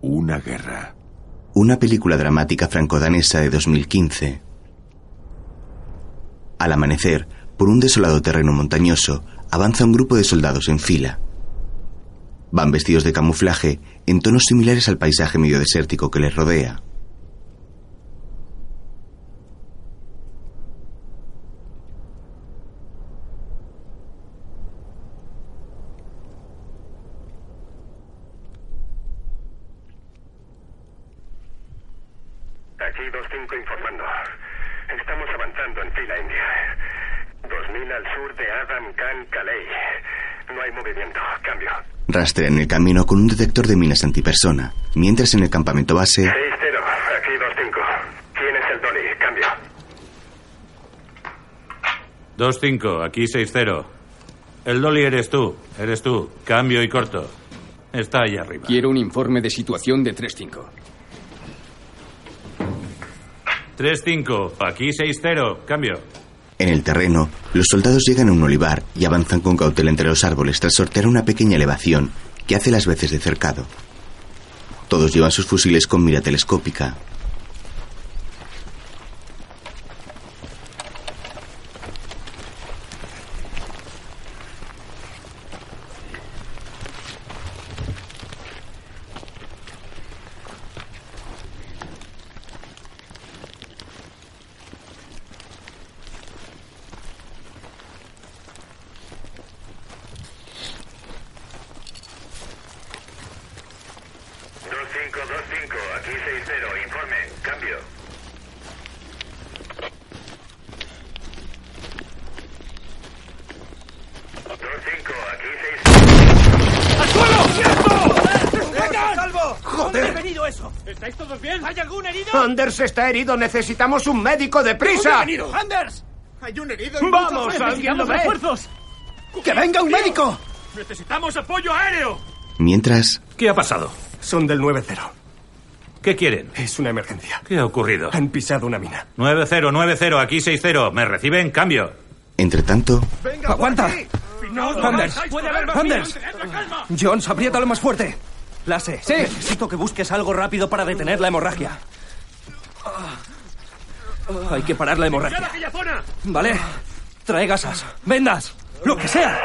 Una guerra. Una película dramática franco-danesa de 2015. Al amanecer, por un desolado terreno montañoso, avanza un grupo de soldados en fila. Van vestidos de camuflaje en tonos similares al paisaje medio desértico que les rodea. Aquí 2-5 informando. Estamos avanzando en fila india. 2000 al sur de Adam Khan Kalei. No hay movimiento. Cambio. Rastrean el camino con un detector de minas antipersona, mientras en el campamento base 6-0. Aquí 2-5. ¿Quién es el Dolly? Cambio. 2-5, aquí 6-0. El Dolly eres tú, eres tú. Cambio y corto. Está ahí arriba. Quiero un informe de situación de 3-5. 3-5, aquí 6-0. Cambio. En el terreno, los soldados llegan a un olivar y avanzan con cautela entre los árboles tras sortear una pequeña elevación que hace las veces de cercado. Todos llevan sus fusiles con mira telescópica. Aquí 6-0. Informe. Cambio. Dos cinco, aquí ¡Al suelo! ¡Salvo! ¡Joder! ¿Dónde ha venido eso? ¿Estáis todos bien? ¿Hay algún herido? Anders está herido. Necesitamos un médico deprisa. ¡Anders! ¡Hay un herido! ¡Vamos! ¿Alguien lo ve? refuerzos! ¡Que venga un médico! ¡Necesitamos apoyo aéreo! Mientras, ¿Qué ha pasado? Son del 9-0. ¿Qué quieren? Es una emergencia. ¿Qué ha ocurrido? Han pisado una mina. 9-0, 9-0, aquí 6-0. ¿Me reciben? Cambio. entre tanto, ¡Aguanta! ¡No, Anders. ¡Puede haber más más fuerte. Lase, sí. necesito que busques algo rápido para detener la hemorragia. Hay que parar la ¡Limpiad hemorragia. ¿Vale? Trae gasas, vendas, lo que sea.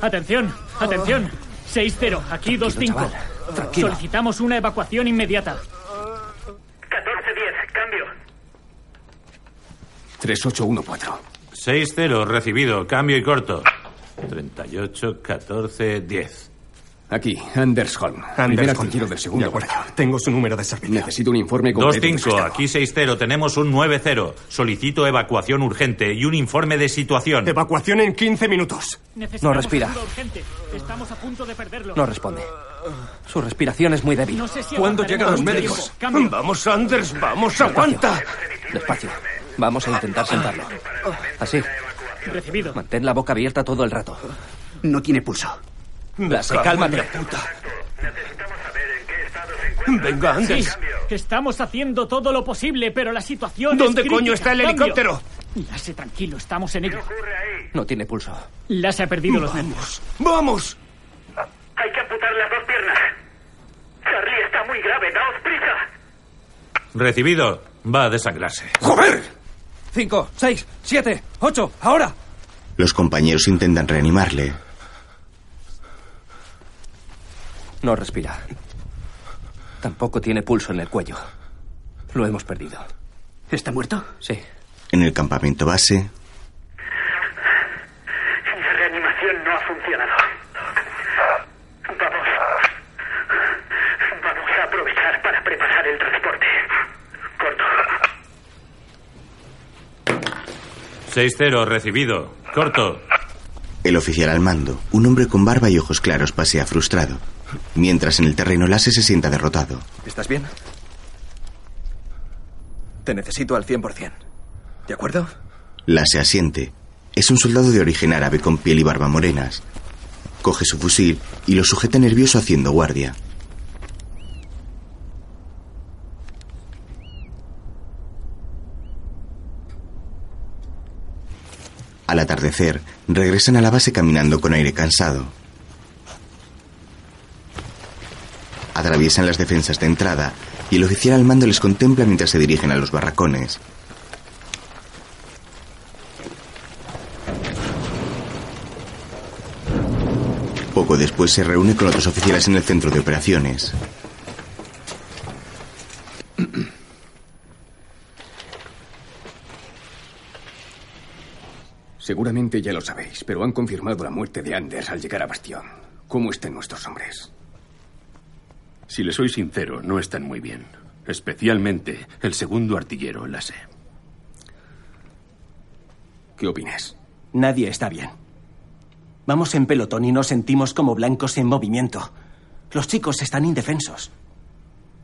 Atención, atención. 6-0, aquí 2-5. chaval. Tranquilo. Solicitamos una evacuación inmediata. 14-10. Cambio. 3814. 6-0, recibido. Cambio y corto. 38, 14, 10. Aquí, Anders Holm. Primer artillero del segundo. De acuerdo. Tengo su número de servicio. Necesito un informe completo. de su 2-5, estado. aquí 6-0. Tenemos un 9-0. Solicito evacuación urgente y un informe de situación. Evacuación en 15 minutos. No respira. Estamos a punto de perderlo. No responde. Su respiración es muy débil. No sé si ¿Cuándo llegan los médicos? Cambio. Vamos, Anders, vamos, aguanta. Despacio. Vamos a intentar sentarlo. Así. Recibido. Mantén la boca abierta todo el rato. No tiene pulso. Lase, cálmate. Venga, Sí, Anders. estamos haciendo todo lo posible, pero la situación ¿Dónde es coño crítica. está el helicóptero? Lase, tranquilo, estamos en ello. No tiene pulso. Lase ha perdido los nervios. ¡Vamos! Hay que amputar las dos piernas. Charlie está muy grave. Daos prisa. Recibido. Va a desangrarse. ¡Joder! Cinco, seis, siete, ocho, ahora. los compañeros intentan reanimarle. No respira. Tampoco tiene pulso en el cuello. Lo hemos perdido. ¿Está muerto? Sí. En el campamento base, La reanimación no ha funcionado. Vamos. Vamos a aprovechar para preparar el transporte. Corto. 6-0, recibido. Corto. el oficial al mando, un hombre con barba y ojos claros, pasea frustrado. Mientras en el terreno Lase se sienta derrotado. ¿Estás bien? Te necesito al 100%. ¿De acuerdo? Lase asiente. Es un soldado de origen árabe con piel y barba morenas. Coge su fusil y lo sujeta nervioso haciendo guardia. Al atardecer, regresan a la base caminando con aire cansado. Atraviesan las defensas de entrada y el oficial al mando les contempla mientras se dirigen a los barracones. Poco después se reúne con otros oficiales en el centro de operaciones. Seguramente ya lo sabéis, pero han confirmado la muerte de Anders al llegar a Bastión. ¿Cómo están nuestros hombres? Si le soy sincero, no están muy bien. Especialmente el segundo artillero, la sé. ¿Qué opinas? Nadie está bien. Vamos en pelotón y nos sentimos como blancos en movimiento. Los chicos están indefensos.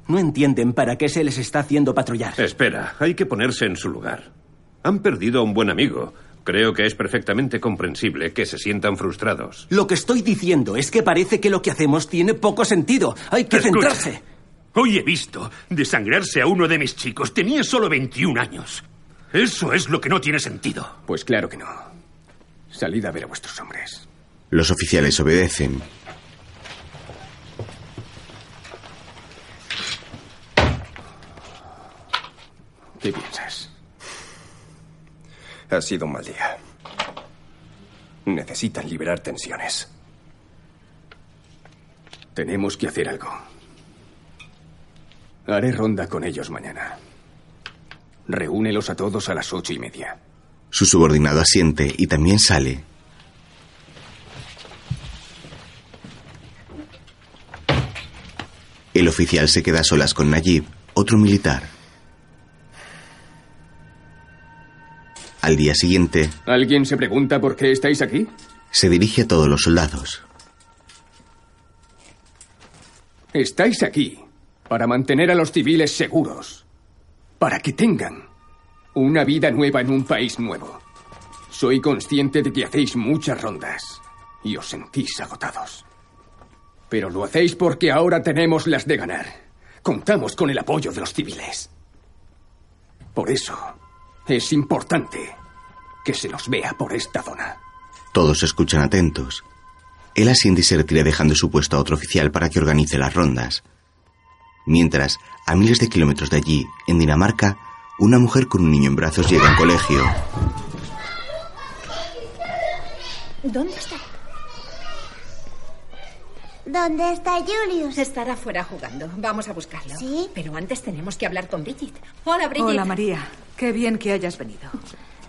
No entienden para qué se les está haciendo patrullar. Espera, hay que ponerse en su lugar. Han perdido a un buen amigo. Creo que es perfectamente comprensible que se sientan frustrados. Lo que estoy diciendo es que parece que lo que hacemos tiene poco sentido. Hay que Escucha. centrarse. Hoy he visto desangrarse a uno de mis chicos. Tenía solo 21 años. Eso es lo que no tiene sentido. Pues claro que no. Salid a ver a vuestros hombres. Los oficiales obedecen. ¿Qué piensas? Ha sido un mal día. Necesitan liberar tensiones. Tenemos que hacer algo. Haré ronda con ellos mañana. Reúnelos a todos a las ocho y media. Su subordinado asiente y también sale. El oficial se queda a solas con Nayib, otro militar. Al día siguiente, ¿Alguien se pregunta por qué estáis aquí? se dirige a todos los soldados. Estáis aquí para mantener a los civiles seguros, para que tengan una vida nueva en un país nuevo. Soy consciente de que hacéis muchas rondas y os sentís agotados. Pero lo hacéis porque ahora tenemos las de ganar. Contamos con el apoyo de los civiles. Por eso es importante que se los vea por esta zona. Todos escuchan atentos. Él asiente y se retira dejando su puesto a otro oficial para que organice las rondas. Mientras, a miles de kilómetros de allí, en Dinamarca, una mujer con un niño en brazos llega al colegio. ¿Dónde está? ¿Dónde está Julius? Estará fuera jugando. Vamos a buscarlo. ¿Sí? Pero antes tenemos que hablar con Bridget. Hola, Bridget. Hola, María. Qué bien que hayas venido.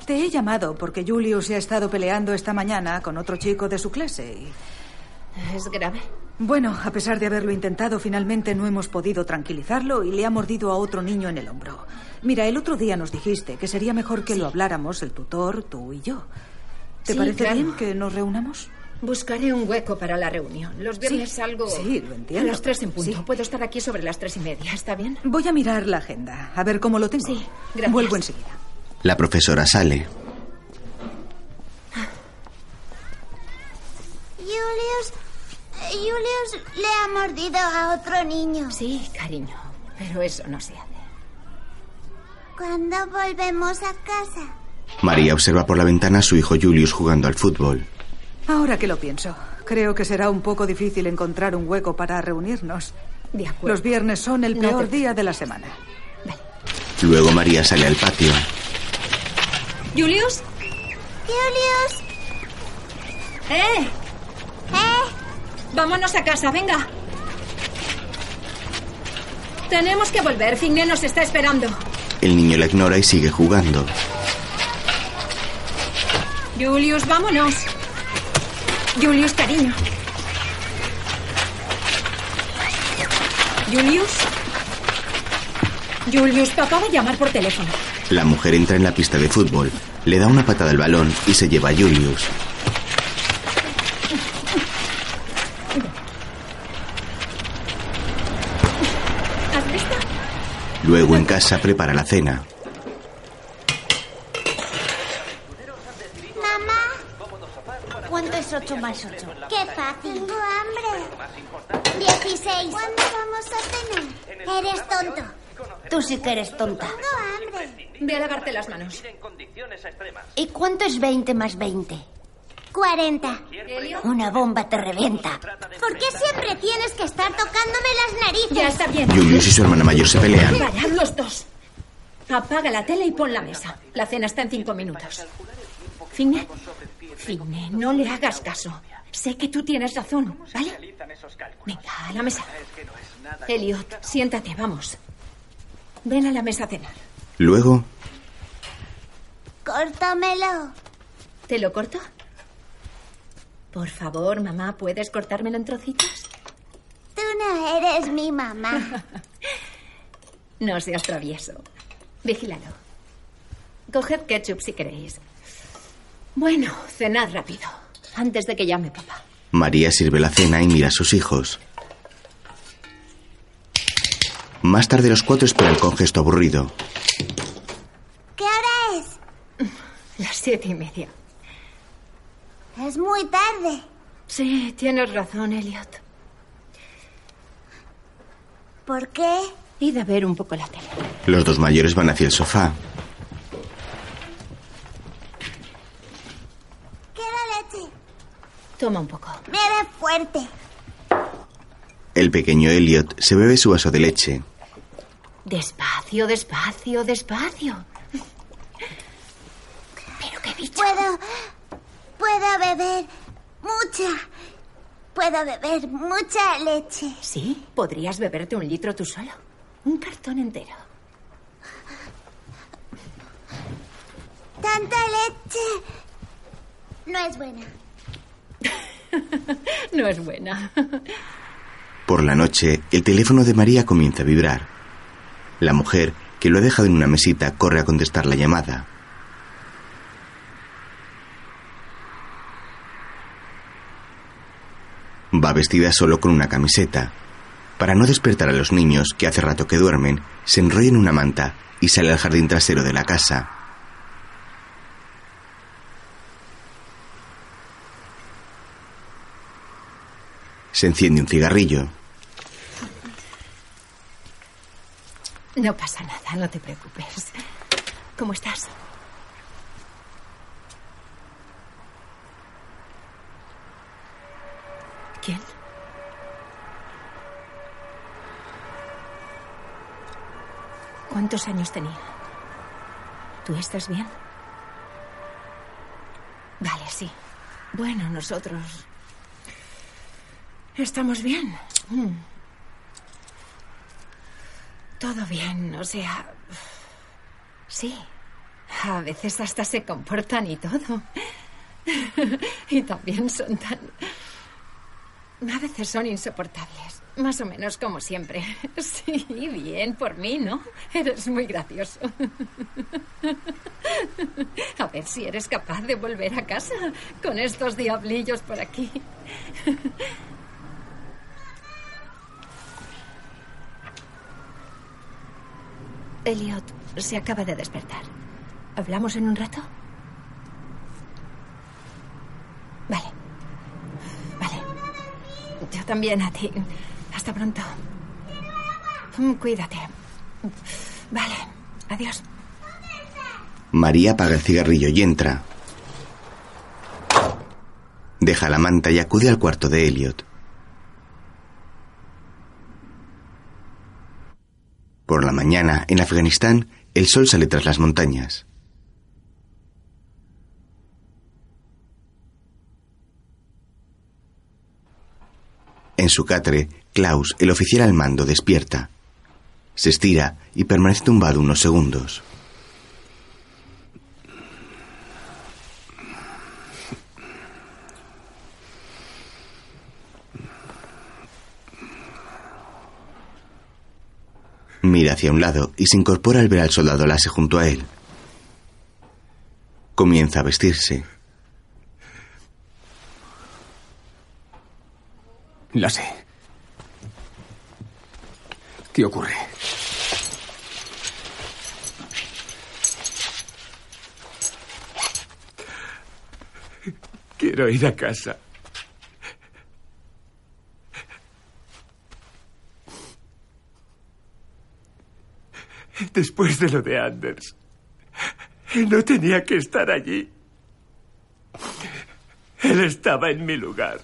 Te he llamado porque Julius se ha estado peleando esta mañana con otro chico de su clase y... ¿Es grave? Bueno, a pesar de haberlo intentado, finalmente no hemos podido tranquilizarlo y le ha mordido a otro niño en el hombro. Mira, el otro día nos dijiste que sería mejor que lo habláramos el tutor, tú y yo. ¿Te Sí, parece claro. bien que nos reunamos? Buscaré un hueco para la reunión. Los viernes Sí, salgo sí, lo entiendo. a las tres en punto. Sí. Puedo estar aquí sobre las tres y media. ¿Está bien? Voy a mirar la agenda, a ver cómo lo tengo. Sí, gracias. Vuelvo enseguida. La profesora sale. Julius. Julius le ha mordido a otro niño. Sí, cariño. Pero eso no se hace. ¿Cuándo volvemos a casa? María observa por la ventana a su hijo Julius jugando al fútbol. Ahora que lo pienso, creo que será un poco difícil encontrar un hueco para reunirnos. De acuerdo. Los viernes son el No peor te- día de la semana. Luego María sale al patio. ¿Julius? Julius. ¡Eh! ¿Eh? Vámonos a casa, venga. Tenemos que volver. Figne nos está esperando. El niño la ignora y sigue jugando. Julius, vámonos. Julius, cariño. Julius. Julius, papá va a llamar por teléfono. La mujer entra en la pista de fútbol, le da una patada al balón y se lleva a Julius. ¿Has visto? Luego en casa prepara la cena. Mamá. ¿Cuánto es 8 más 8? Qué fácil. Tengo hambre. 16. ¿Cuándo vamos a cenar? Eres tonto. Tú sí que eres tonta. Tengo hambre. Ve a lavarte las manos. ¿Y cuánto es 20 más 20? 40. Elio. Una bomba te revienta. ¿Por qué siempre tienes que estar tocándome las Ya está bien. Julius y su hermana mayor se pelean. Parad los dos. Apaga la tele y pon la mesa. La cena está en cinco minutos. Fine, Fine, no le hagas caso. Sé que tú tienes razón, ¿vale? Venga, a la mesa. Elliot, siéntate, vamos. Ven a la mesa a cenar. Luego, Córtamelo. ¿Te lo corto? Por favor, mamá, ¿puedes cortármelo en trocitos? Tú no eres mi mamá. No seas travieso. Vigílalo. Coged ketchup si queréis. Bueno, cenad rápido. Antes de que llame papá. María sirve la cena y mira a sus hijos. Más tarde los cuatro esperan con gesto aburrido. ¿Qué hora es? Las siete y media. Es muy tarde. Sí, tienes razón, Elliot. ¿Por qué? Id a ver un poco la tele. Los dos mayores van hacia el sofá. Quiero leche. Toma un poco. Bebe fuerte. El pequeño Elliot se bebe su vaso de leche. Despacio, despacio, despacio. ¿Pero qué he dicho? Puedo. Puedo beber mucha. Puedo beber mucha leche. Sí, podrías beberte un litro tú solo. Un cartón entero. Tanta leche. No es buena. No es buena. Por la noche, el teléfono de María comienza a vibrar. La mujer, que lo ha dejado en una mesita, corre a contestar la llamada. Va vestida solo con una camiseta. Para no despertar a los niños, que hace rato que duermen, se enrolla en una manta y sale al jardín trasero de la casa. Se enciende un cigarrillo. No pasa nada, no te preocupes. ¿Cómo estás? ¿Quién? ¿Cuántos años tenía? ¿Tú estás bien? Vale, sí. Bueno, nosotros... Estamos bien. Mm. Todo bien, o sea... Sí. A veces hasta se comportan y todo. y también son tan... A veces son insoportables. Más o menos como siempre. Sí, bien, por mí, ¿no? Eres muy gracioso. A ver si eres capaz de volver a casa con estos diablillos por aquí. Elliot se acaba de despertar. ¿Hablamos en un rato? Vale. Vale. Yo también a ti. Hasta pronto. Cuídate. Vale. Adiós. María apaga el cigarrillo y entra. Deja la manta y acude al cuarto de Elliot. Por la mañana, en Afganistán, el sol sale tras las montañas. En su catre, Klaus, el oficial al mando, despierta. Se estira y permanece tumbado unos segundos. Mira hacia un lado y se incorpora al ver al soldado Lase junto a él. Comienza a vestirse. La sé. ¿Qué ocurre? Quiero ir a casa. Después de lo de Anders, no tenía que estar allí. Él estaba en mi lugar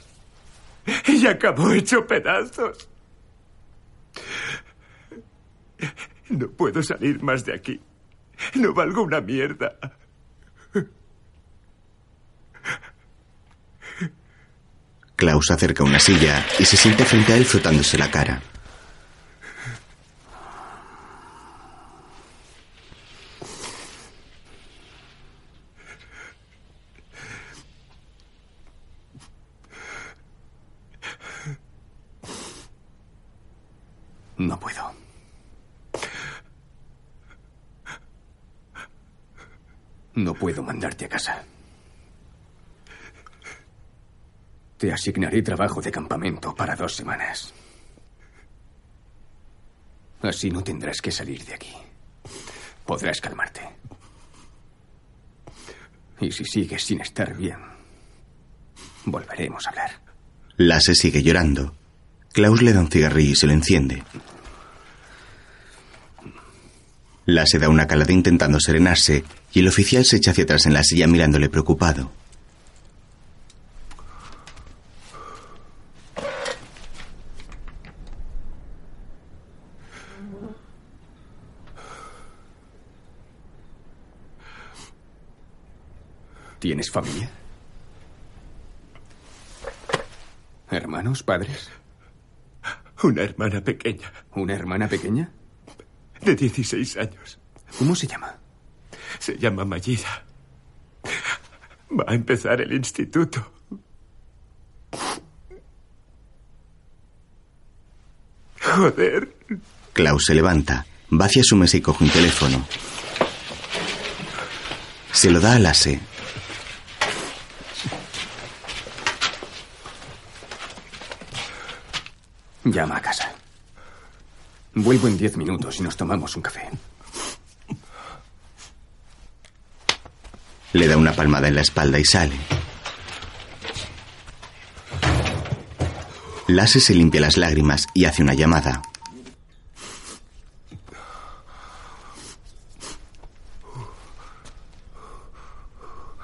y acabó hecho pedazos. No puedo salir más de aquí. No valgo una mierda. Klaus acerca una silla y se sienta frente a él frotándose la cara. No puedo. No puedo mandarte a casa. Te asignaré trabajo de campamento para dos semanas. Así no tendrás que salir de aquí. Podrás calmarte. Y si sigues sin estar bien, volveremos a hablar. Lasse sigue llorando. Klaus le da un cigarrillo y se lo enciende. Lasse da una calada intentando serenarse y el oficial se echa hacia atrás en la silla mirándole preocupado. ¿Tienes familia? ¿Hermanos, padres? Una hermana pequeña. ¿Una hermana pequeña? De 16 años. ¿Cómo se llama? Se llama Mayida. Va a empezar el instituto. Joder. Klaus se levanta, va hacia su mesa y coge un teléfono. Se lo da a Lasse. Llama a casa. Vuelvo en diez minutos y nos tomamos un café. Le da una palmada en la espalda y sale. Lasse se limpia las lágrimas y hace una llamada.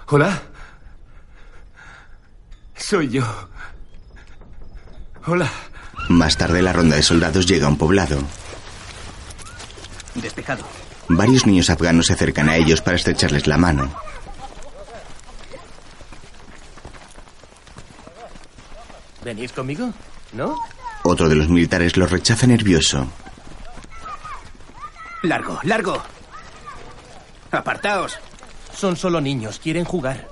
Hola. Soy yo. Hola. Más tarde la ronda de soldados llega a un poblado. Despejado. Varios niños afganos se acercan a ellos para estrecharles la mano. ¿Venís conmigo? ¿No? Otro de los militares los rechaza nervioso. Largo, largo. Apartaos. Son solo niños, quieren jugar.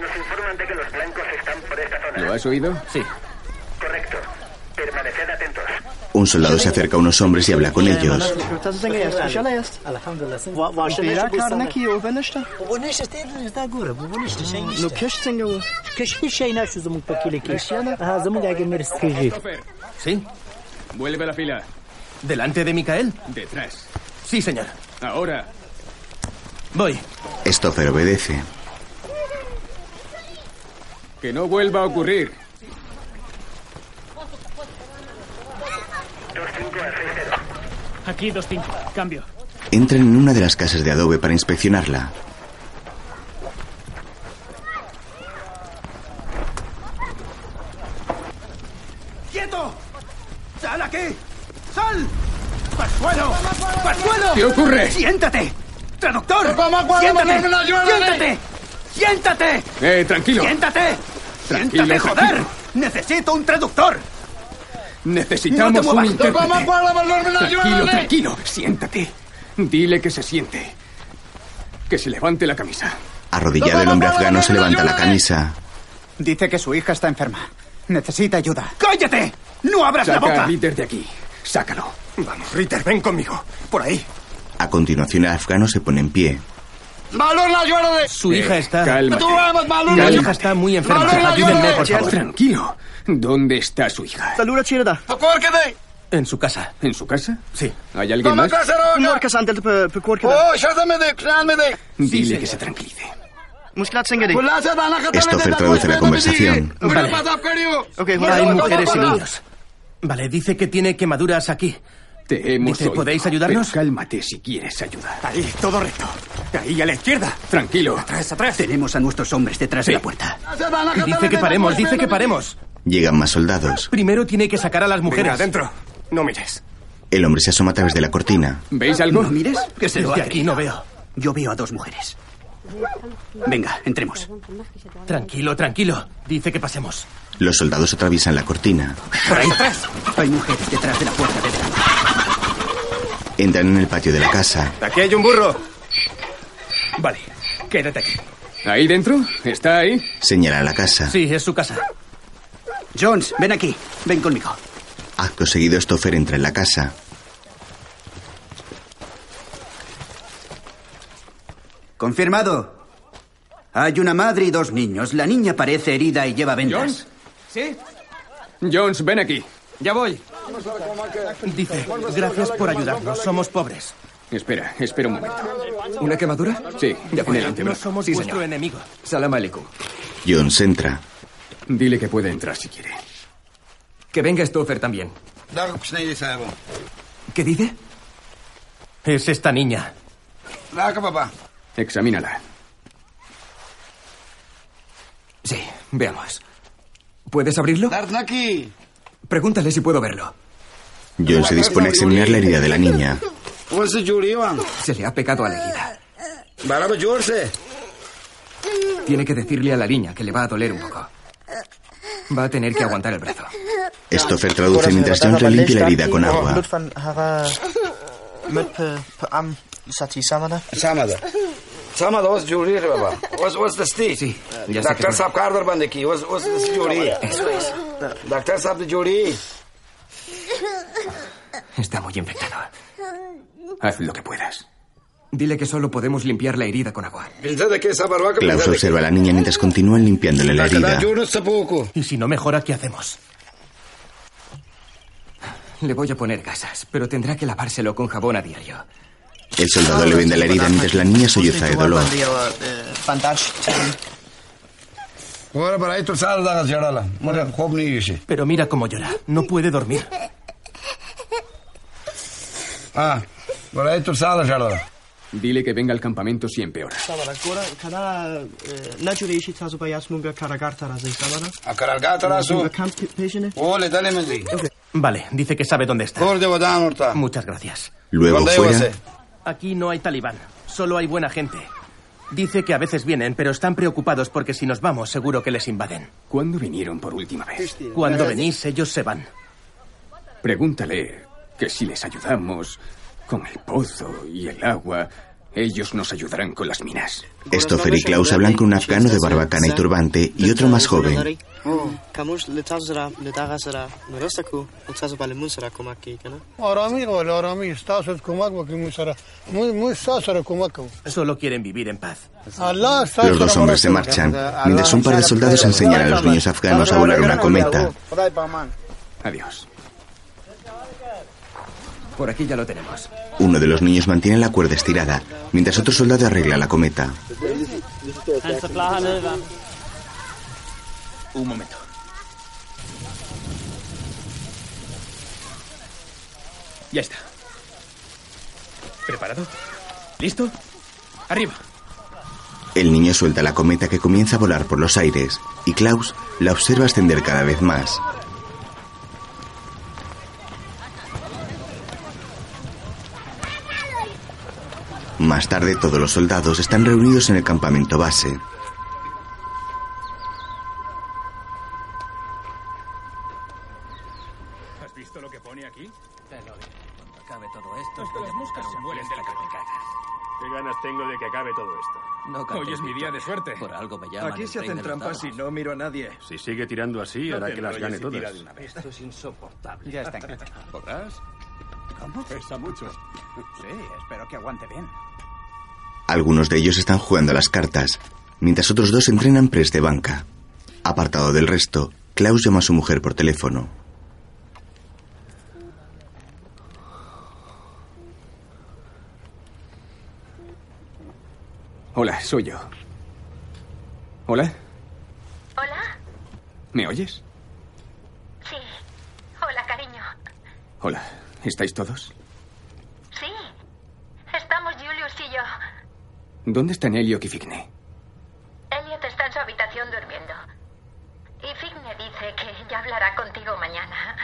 Nos informan de que los blancos están por esta zona. ¿Lo has oído? Sí. Un soldado se acerca a unos hombres y habla con ellos. ¿Sí? Vuelve a la fila. ¿Delante de Micael? Detrás. Sí, señor. Ahora. Voy. Stoffer obedece. Que no vuelva a ocurrir. Aquí 2-5. Cambio. Entran en una de las casas de adobe para inspeccionarla. ¡Quieto! ¡Sal aquí! ¡Sal! ¡Pascualo! ¡Pascualo! ¿Qué ocurre? ¡Siéntate! ¡Traductor! ¡Siéntate! ¡Siéntate! ¡Siéntate! Eh, tranquilo. ¡Siéntate! Tranquilo, ¡Siéntate, joder! tranquilo. ¡Necesito un traductor! Necesitamos No te un muevas. intérprete. Tranquilo, tranquilo. Siéntate. Dile que se siente. Que se levante la camisa. Arrodillado el hombre afgano se levanta la camisa. Dice que su hija está enferma. Necesita ayuda. ¡Cállate! ¡No abras la boca! al líder de aquí. Sácalo. Vamos, Ritter, ven conmigo. Por ahí. A continuación el afgano se pone en pie. Su Eh, hija está. Mi Cálmate. hija está muy enferma. Ayúdenme, por favor. Tranquilo. ¿Dónde está su hija? En su casa. ¿En su casa? Sí. ¿Hay alguien más? Dile que se tranquilice. Stoffer traduce la conversación. Vale. Hay mujeres y niños. Vale, dice que tiene quemaduras aquí. Te hemos Dice, oído, ¿podéis ayudarnos? pero cálmate si quieres ayuda. Ahí, todo recto. Ahí, a la izquierda. Tranquilo. Atrás, atrás. Tenemos a nuestros hombres detrás Sí. de la puerta. Dice que paremos, dice que paremos. Llegan más soldados. Primero tiene que sacar a las Venga, mujeres. adentro. No mires. El hombre se asoma a través de la cortina. ¿Veis algo? No mires, que se lo aquí no veo. Yo veo a dos mujeres. Venga, entremos. Tranquilo, tranquilo. Dice que pasemos. Los soldados atraviesan la cortina. Por ahí atrás. Hay mujeres detrás de la puerta del Entran en el patio de la casa. Aquí hay un burro. Vale, quédate aquí. ¿Ahí dentro? ¿Está ahí? Señala la casa. Sí, es su casa. Jones, ven aquí. Ven conmigo. Acto seguido, Stoffer entra en la casa. Confirmado. Hay una madre y dos niños. La niña parece herida y lleva vendas. ¿Jones? ¿Sí? Jones, ven aquí. Ya voy. Dice, gracias por ayudarnos. Somos pobres. Espera, espera un momento. ¿Una quemadura? Sí, De en el acuerdo. No somos Sí, vuestro señor. enemigo. Salam aleikum. Jones entra. Dile que puede entrar si quiere. Que venga Stoffer también. ¿Qué dice? Es esta niña. Examínala. Sí, veamos. ¿Puedes abrirlo? Pregúntale si puedo verlo. John se dispone a examinar la herida de la niña. Se le ha pegado a la herida. Tiene que decirle a la niña que le va a doler un poco. Va a tener que aguantar el brazo. Stoffer traduce mientras Jones le limpia la herida con agua. Sí, ya sé que? Eso es. Está muy infectado. Haz lo que puedas. Dile que solo podemos limpiar la herida con agua. Klaus observa a la niña mientras continúan limpiándole la herida. Y si no mejora, ¿qué hacemos? Le voy a poner gasas, pero tendrá que lavárselo con jabón a diario. El soldado le vende la herida mientras la niña solloza de dolor. Pero mira cómo llora. No puede dormir. Ah, para esto sal jarala. Dile que venga al campamento si empeora. Menzi. Vale, dice que sabe dónde está. Muchas gracias. Luego ¿Dónde fuera? Aquí no hay talibán, solo hay buena gente. Dice que a veces vienen, pero están preocupados porque si nos vamos seguro que les invaden. ¿Cuándo vinieron por última vez? Cuando venís ellos se van. Pregúntale que si les ayudamos con el pozo y el agua, ellos nos ayudarán con las minas. Stoffer y Klaus hablan con un afgano de barbacana y turbante y otro más joven. Solo quieren vivir en paz. Los dos hombres se marchan, mientras un par de soldados enseñan a los niños afganos a volar una cometa. Adiós. Por aquí ya lo tenemos. Uno de los niños mantiene la cuerda estirada, mientras otro soldado arregla la cometa. Un momento. Ya está. ¿Preparado? ¿Listo? Arriba. El niño suelta la cometa que comienza a volar por los aires y Klaus la observa ascender cada vez más. Más tarde todos los soldados están reunidos en el campamento base. ¿Has visto lo que pone aquí? Cuando acabe todo esto, Las moscas se mueren de la cabeza. ¿Qué ganas tengo de que acabe todo esto? No Hoy es mi día de suerte. Por algo me llaman. Aquí se hacen trampas y no miro a nadie. Si sigue tirando así, hará que las gane todas. Esto es insoportable. Ya está. ¿Podrás? ¿Cómo? Pesa mucho. Sí, espero que aguante bien. Algunos de ellos están jugando a las cartas, mientras otros dos entrenan press de banca. Apartado del resto, Klaus llama a su mujer por teléfono. Hola, soy yo. ¿Hola? ¿Hola? ¿Me oyes? Sí. Hola, cariño. Hola, ¿estáis todos? Sí. Estamos Julius y yo. ¿Dónde están Elliot y Figne? Elliot está en su habitación durmiendo. Y Figne dice que ya hablará contigo mañana.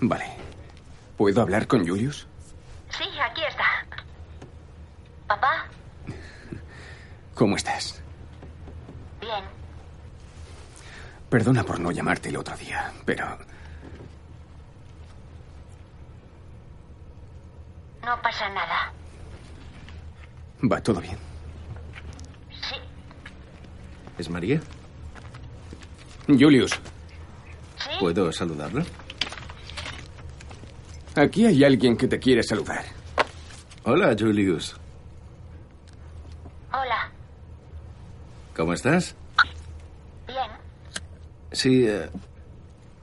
Vale. ¿Puedo hablar con Julius? Sí, aquí está. ¿Papá? ¿Cómo estás? Bien. Perdona por no llamarte el otro día, pero No pasa nada. va todo bien. Sí. ¿Es María? Julius, ¿Puedo saludarlo? aquí hay alguien que te quiere saludar. Hola, Julius. Hola. ¿Cómo estás? Bien. Sí. eh,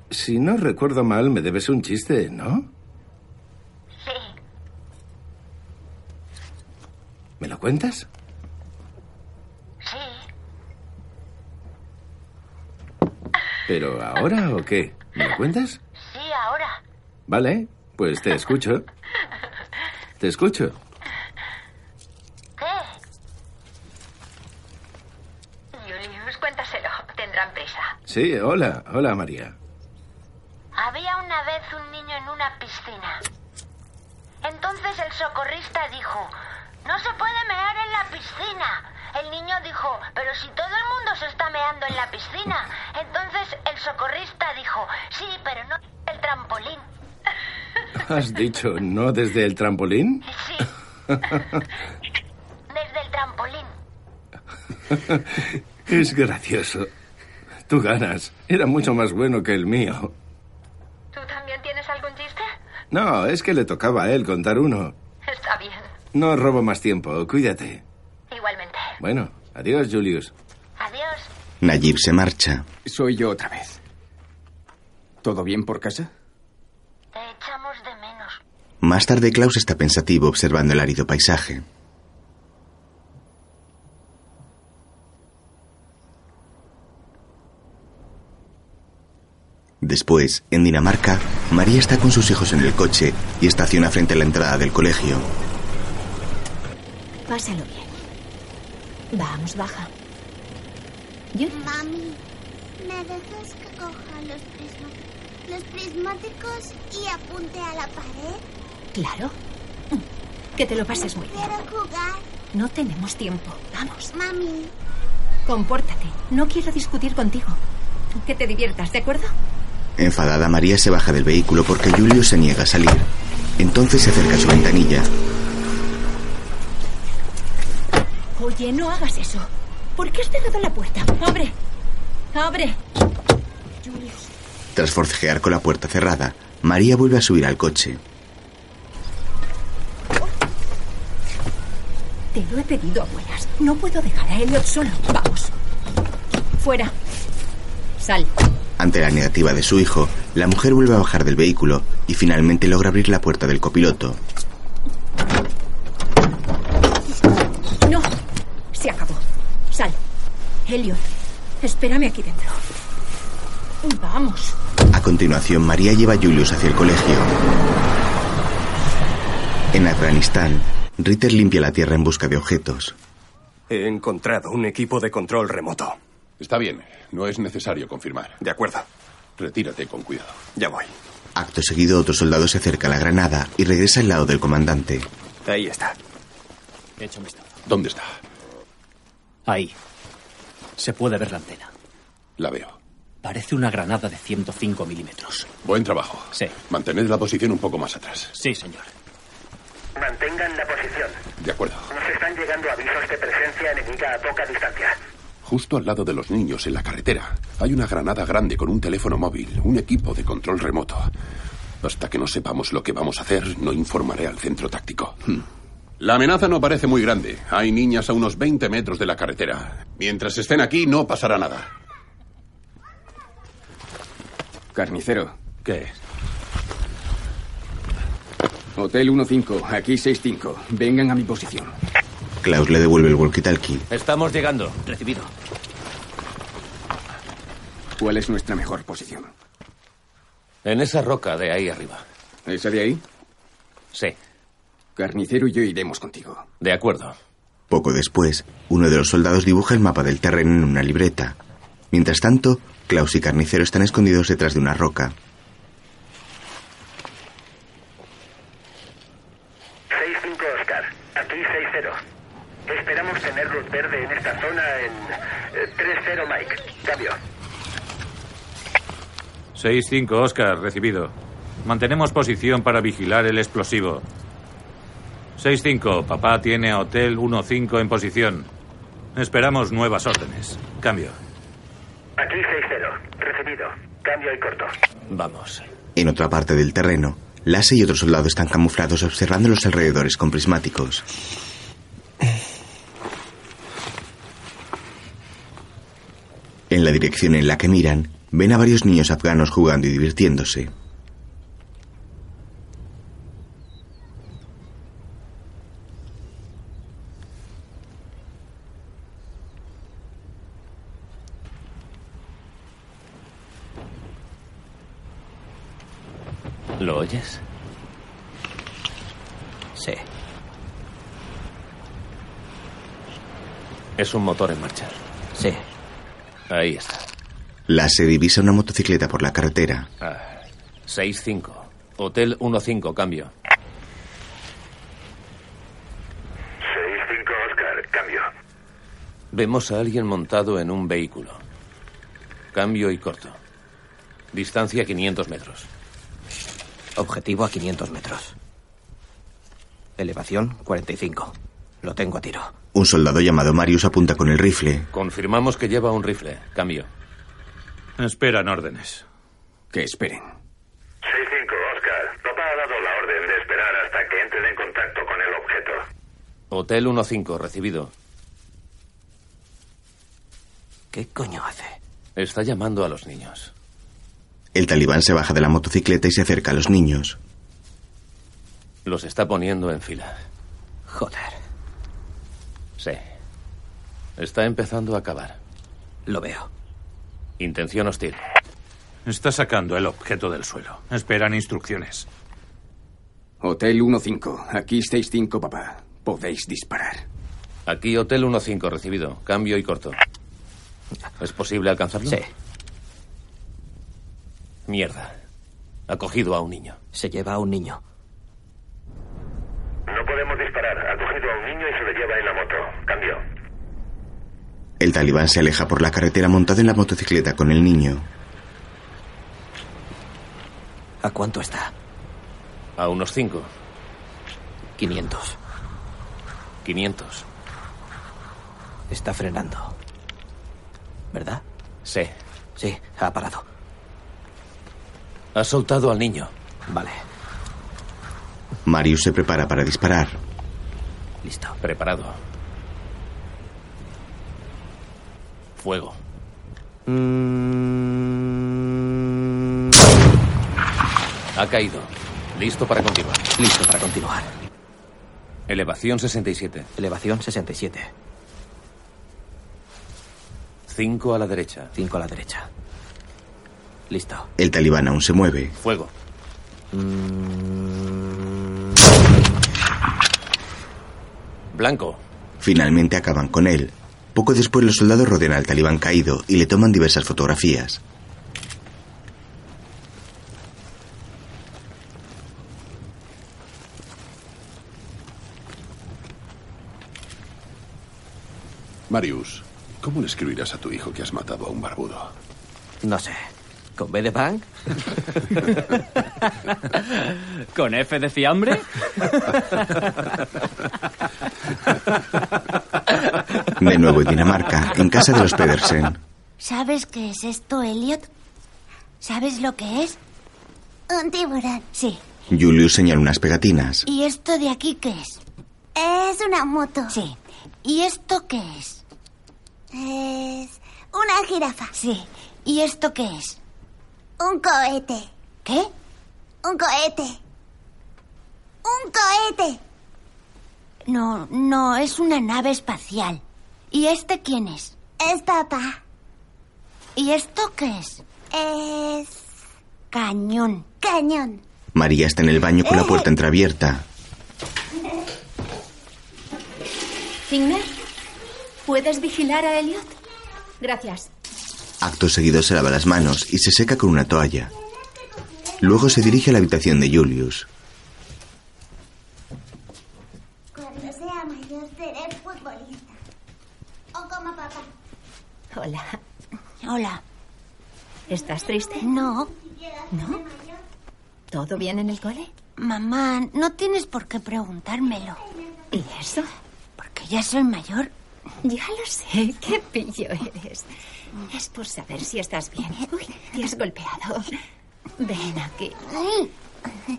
si no recuerdo mal, me debes un chiste, ¿no? Sí. ¿Me lo cuentas? Sí. ¿Pero ahora o qué? ¿Me lo cuentas? Sí, ahora. Vale, pues te escucho. Te escucho. ¿Qué? Julius, cuéntaselo. Tendrán prisa. Sí, hola, hola María. Había una vez un niño en una piscina. Entonces el socorrista dijo, no se puede mear en la piscina. El niño dijo, pero si todo el mundo se está meando en la piscina. Entonces el socorrista dijo, sí, pero no el trampolín. ¿Has dicho no desde el trampolín? Sí, desde el trampolín. es gracioso. Tú ganas. Era mucho más bueno que el mío. ¿Tú también tienes algún chiste? No, es que le tocaba a él contar uno. No robo más tiempo. Cuídate. Igualmente. Bueno, adiós, Julius. Adiós. Nayib se marcha. Soy yo otra vez. ¿Todo bien por casa? Te echamos de menos. Más tarde Klaus está pensativo observando el árido paisaje. Después, en Dinamarca, María está con sus hijos en el coche y estaciona frente a la entrada del colegio. Pásalo bien. Vamos, baja. Mami, ¿me dejas que coja los, prisma- los prismáticos y apunte a la pared? Claro. Que te lo pases muy bien. Quiero jugar. No tenemos tiempo. Vamos. Mami, Compórtate. No quiero discutir contigo. Que te diviertas, ¿de acuerdo? Enfadada, María se baja del vehículo porque Julio se niega a salir. Entonces se acerca a su ventanilla. Oye, no hagas eso. ¿Por qué has cerrado la puerta? ¡Abre! ¡Abre! Julius. Tras forcejear con la puerta cerrada, María vuelve a subir al coche. Te lo he pedido a buenas. No puedo dejar a Elliot solo. Vamos. Fuera. Sal. Ante la negativa de su hijo, la mujer vuelve a bajar del vehículo y finalmente logra abrir la puerta del copiloto. No. Se acabó. Sal. Elliot, espérame aquí dentro. Vamos. A continuación, María lleva a Julius hacia el colegio. En Afganistán, Ritter limpia la tierra en busca de objetos. He encontrado un equipo de control remoto. Está bien, no es necesario confirmar. De acuerdo. Retírate con cuidado. Ya voy. Acto seguido, otro soldado se acerca a la granada y regresa al lado del comandante. Ahí está. Un vistazo. ¿Dónde está? Ahí. Se puede ver la antena. La veo. Parece una granada de 105 milímetros. Buen trabajo. Sí. Mantened la posición un poco más atrás. Sí, señor. Mantengan la posición. De acuerdo. Nos están llegando avisos de presencia enemiga a poca distancia. Justo al lado de los niños, en la carretera, hay una granada grande con un teléfono móvil, un equipo de control remoto. Hasta que no sepamos lo que vamos a hacer, no informaré al centro táctico. La amenaza no parece muy grande. Hay niñas a unos 20 metros de la carretera. Mientras estén aquí, no pasará nada. Carnicero. ¿Qué? Hotel 15, aquí 65. Vengan a mi posición. Klaus le devuelve el walkie-talkie. Estamos llegando. Recibido. ¿Cuál es nuestra mejor posición? En esa roca de ahí arriba. ¿Esa de ahí? Sí. Carnicero y yo iremos contigo. De acuerdo. Poco después, uno de los soldados dibuja el mapa del terreno en una libreta. Mientras tanto, Klaus y Carnicero están escondidos detrás de una roca. 6-5 Oscar. Aquí 6-0. Esperamos tener luz verde en esta zona en eh, 3-0 Mike. Cambio. 6-5, Oscar, recibido. Mantenemos posición para vigilar el explosivo. 6-5, papá tiene a Hotel 1-5 en posición. Esperamos nuevas órdenes. Cambio. Aquí 6-0. Recibido. Cambio y corto. Vamos. En otra parte del terreno, Lasse y otro soldado están camuflados observando los alrededores con prismáticos. En la dirección en la que miran, ven a varios niños afganos jugando y divirtiéndose. ¿Lo oyes? Sí. Es un motor en marcha. Sí. Ahí está. Lasse divisa una motocicleta por la carretera. Ah, 6-5. Hotel 1-5, cambio. 6-5 Oscar. Cambio. Vemos a alguien montado en un vehículo. Cambio y corto. Distancia 500 metros. Objetivo a 500 metros. Elevación 45. Lo tengo a tiro. Un soldado llamado Marius apunta con el rifle. Confirmamos que lleva un rifle. Cambio. Esperan órdenes. Que esperen. 6-5 Oscar. Papá ha dado la orden de esperar hasta que entren en contacto con el objeto. Hotel 1-5, recibido. ¿Qué coño hace? Está llamando a los niños. El talibán se baja de la motocicleta y se acerca a los niños. Los está poniendo en fila. Joder. Sí. Está empezando a acabar. Lo veo. Intención hostil. Está sacando el objeto del suelo. Esperan instrucciones. Hotel 1-5. Aquí 6-5, papá. Podéis disparar. Aquí Hotel 1-5, recibido. Cambio y corto. ¿Es posible alcanzarlo? Sí. Mierda. Ha cogido a un niño. Se lleva a un niño. No podemos disparar. Ha cogido a un niño y se lo lleva en la moto. Cambio. El talibán se aleja por la carretera montado en la motocicleta con el niño. ¿A cuánto está? A unos 5. 500. 500. Está frenando. ¿Verdad? Sí. Sí, ha parado. Ha soltado al niño. Vale. Marius se prepara para disparar. Listo. Preparado. Fuego. Ha caído. Listo para continuar. Listo para continuar. Elevación 67. Elevación 67. 5 a la derecha. 5 a la derecha. Listo. El talibán aún se mueve. Fuego. Blanco. Finalmente acaban con él. Poco después los soldados rodean al talibán caído y le toman diversas fotografías. Marius, ¿cómo le escribirás a tu hijo que has matado a un barbudo? No sé. ¿Con B de Bank? ¿Con F de fiambre? De nuevo en Dinamarca, en casa de los Pedersen. ¿Sabes qué es esto, Elliot? ¿Sabes lo que es? Un tiburón. Sí. Julius señala unas pegatinas. ¿Y esto de aquí qué es? Es una moto. Sí. ¿Y esto qué es? Es una jirafa. Sí. ¿Y esto qué es? Un cohete. ¿Qué? Un cohete. Un cohete. No, no, es una nave espacial. ¿Y este quién es? Es papá. ¿Y esto qué es? Es... Cañón. Cañón. María está en el baño con la puerta entreabierta. Fingner, ¿puedes vigilar a Elliot? Gracias. Acto seguido se lava las manos y se seca con una toalla. Luego se dirige a la habitación de Julius. Cuando sea mayor seré futbolista. O como papá. Hola. Hola. ¿Estás triste? No. ¿No? ¿Todo bien en el cole? Mamá, no tienes por qué preguntármelo. ¿Y eso? Porque ya soy mayor. Ya lo sé, qué pillo eres. Es por saber si estás bien. Uy, te has golpeado. Ven aquí.